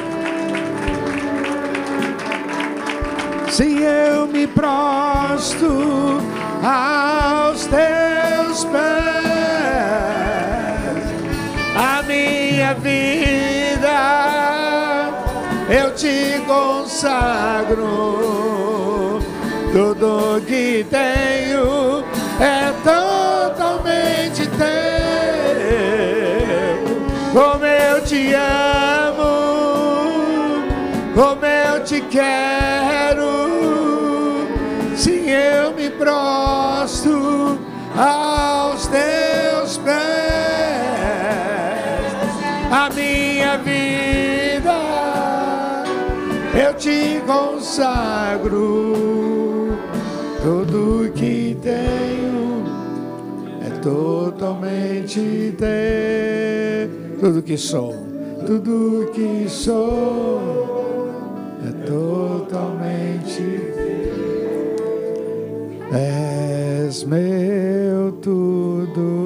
Se eu me prosto aos teus pés, a minha vida eu te consagro Tudo que tenho é totalmente teu. Como eu te amo, como eu te quero. Sim, eu me prostro aos teus pés. Minha vida eu te consagro. Tudo que tenho é totalmente teu. Tudo que sou, tudo que sou é totalmente És meu tudo.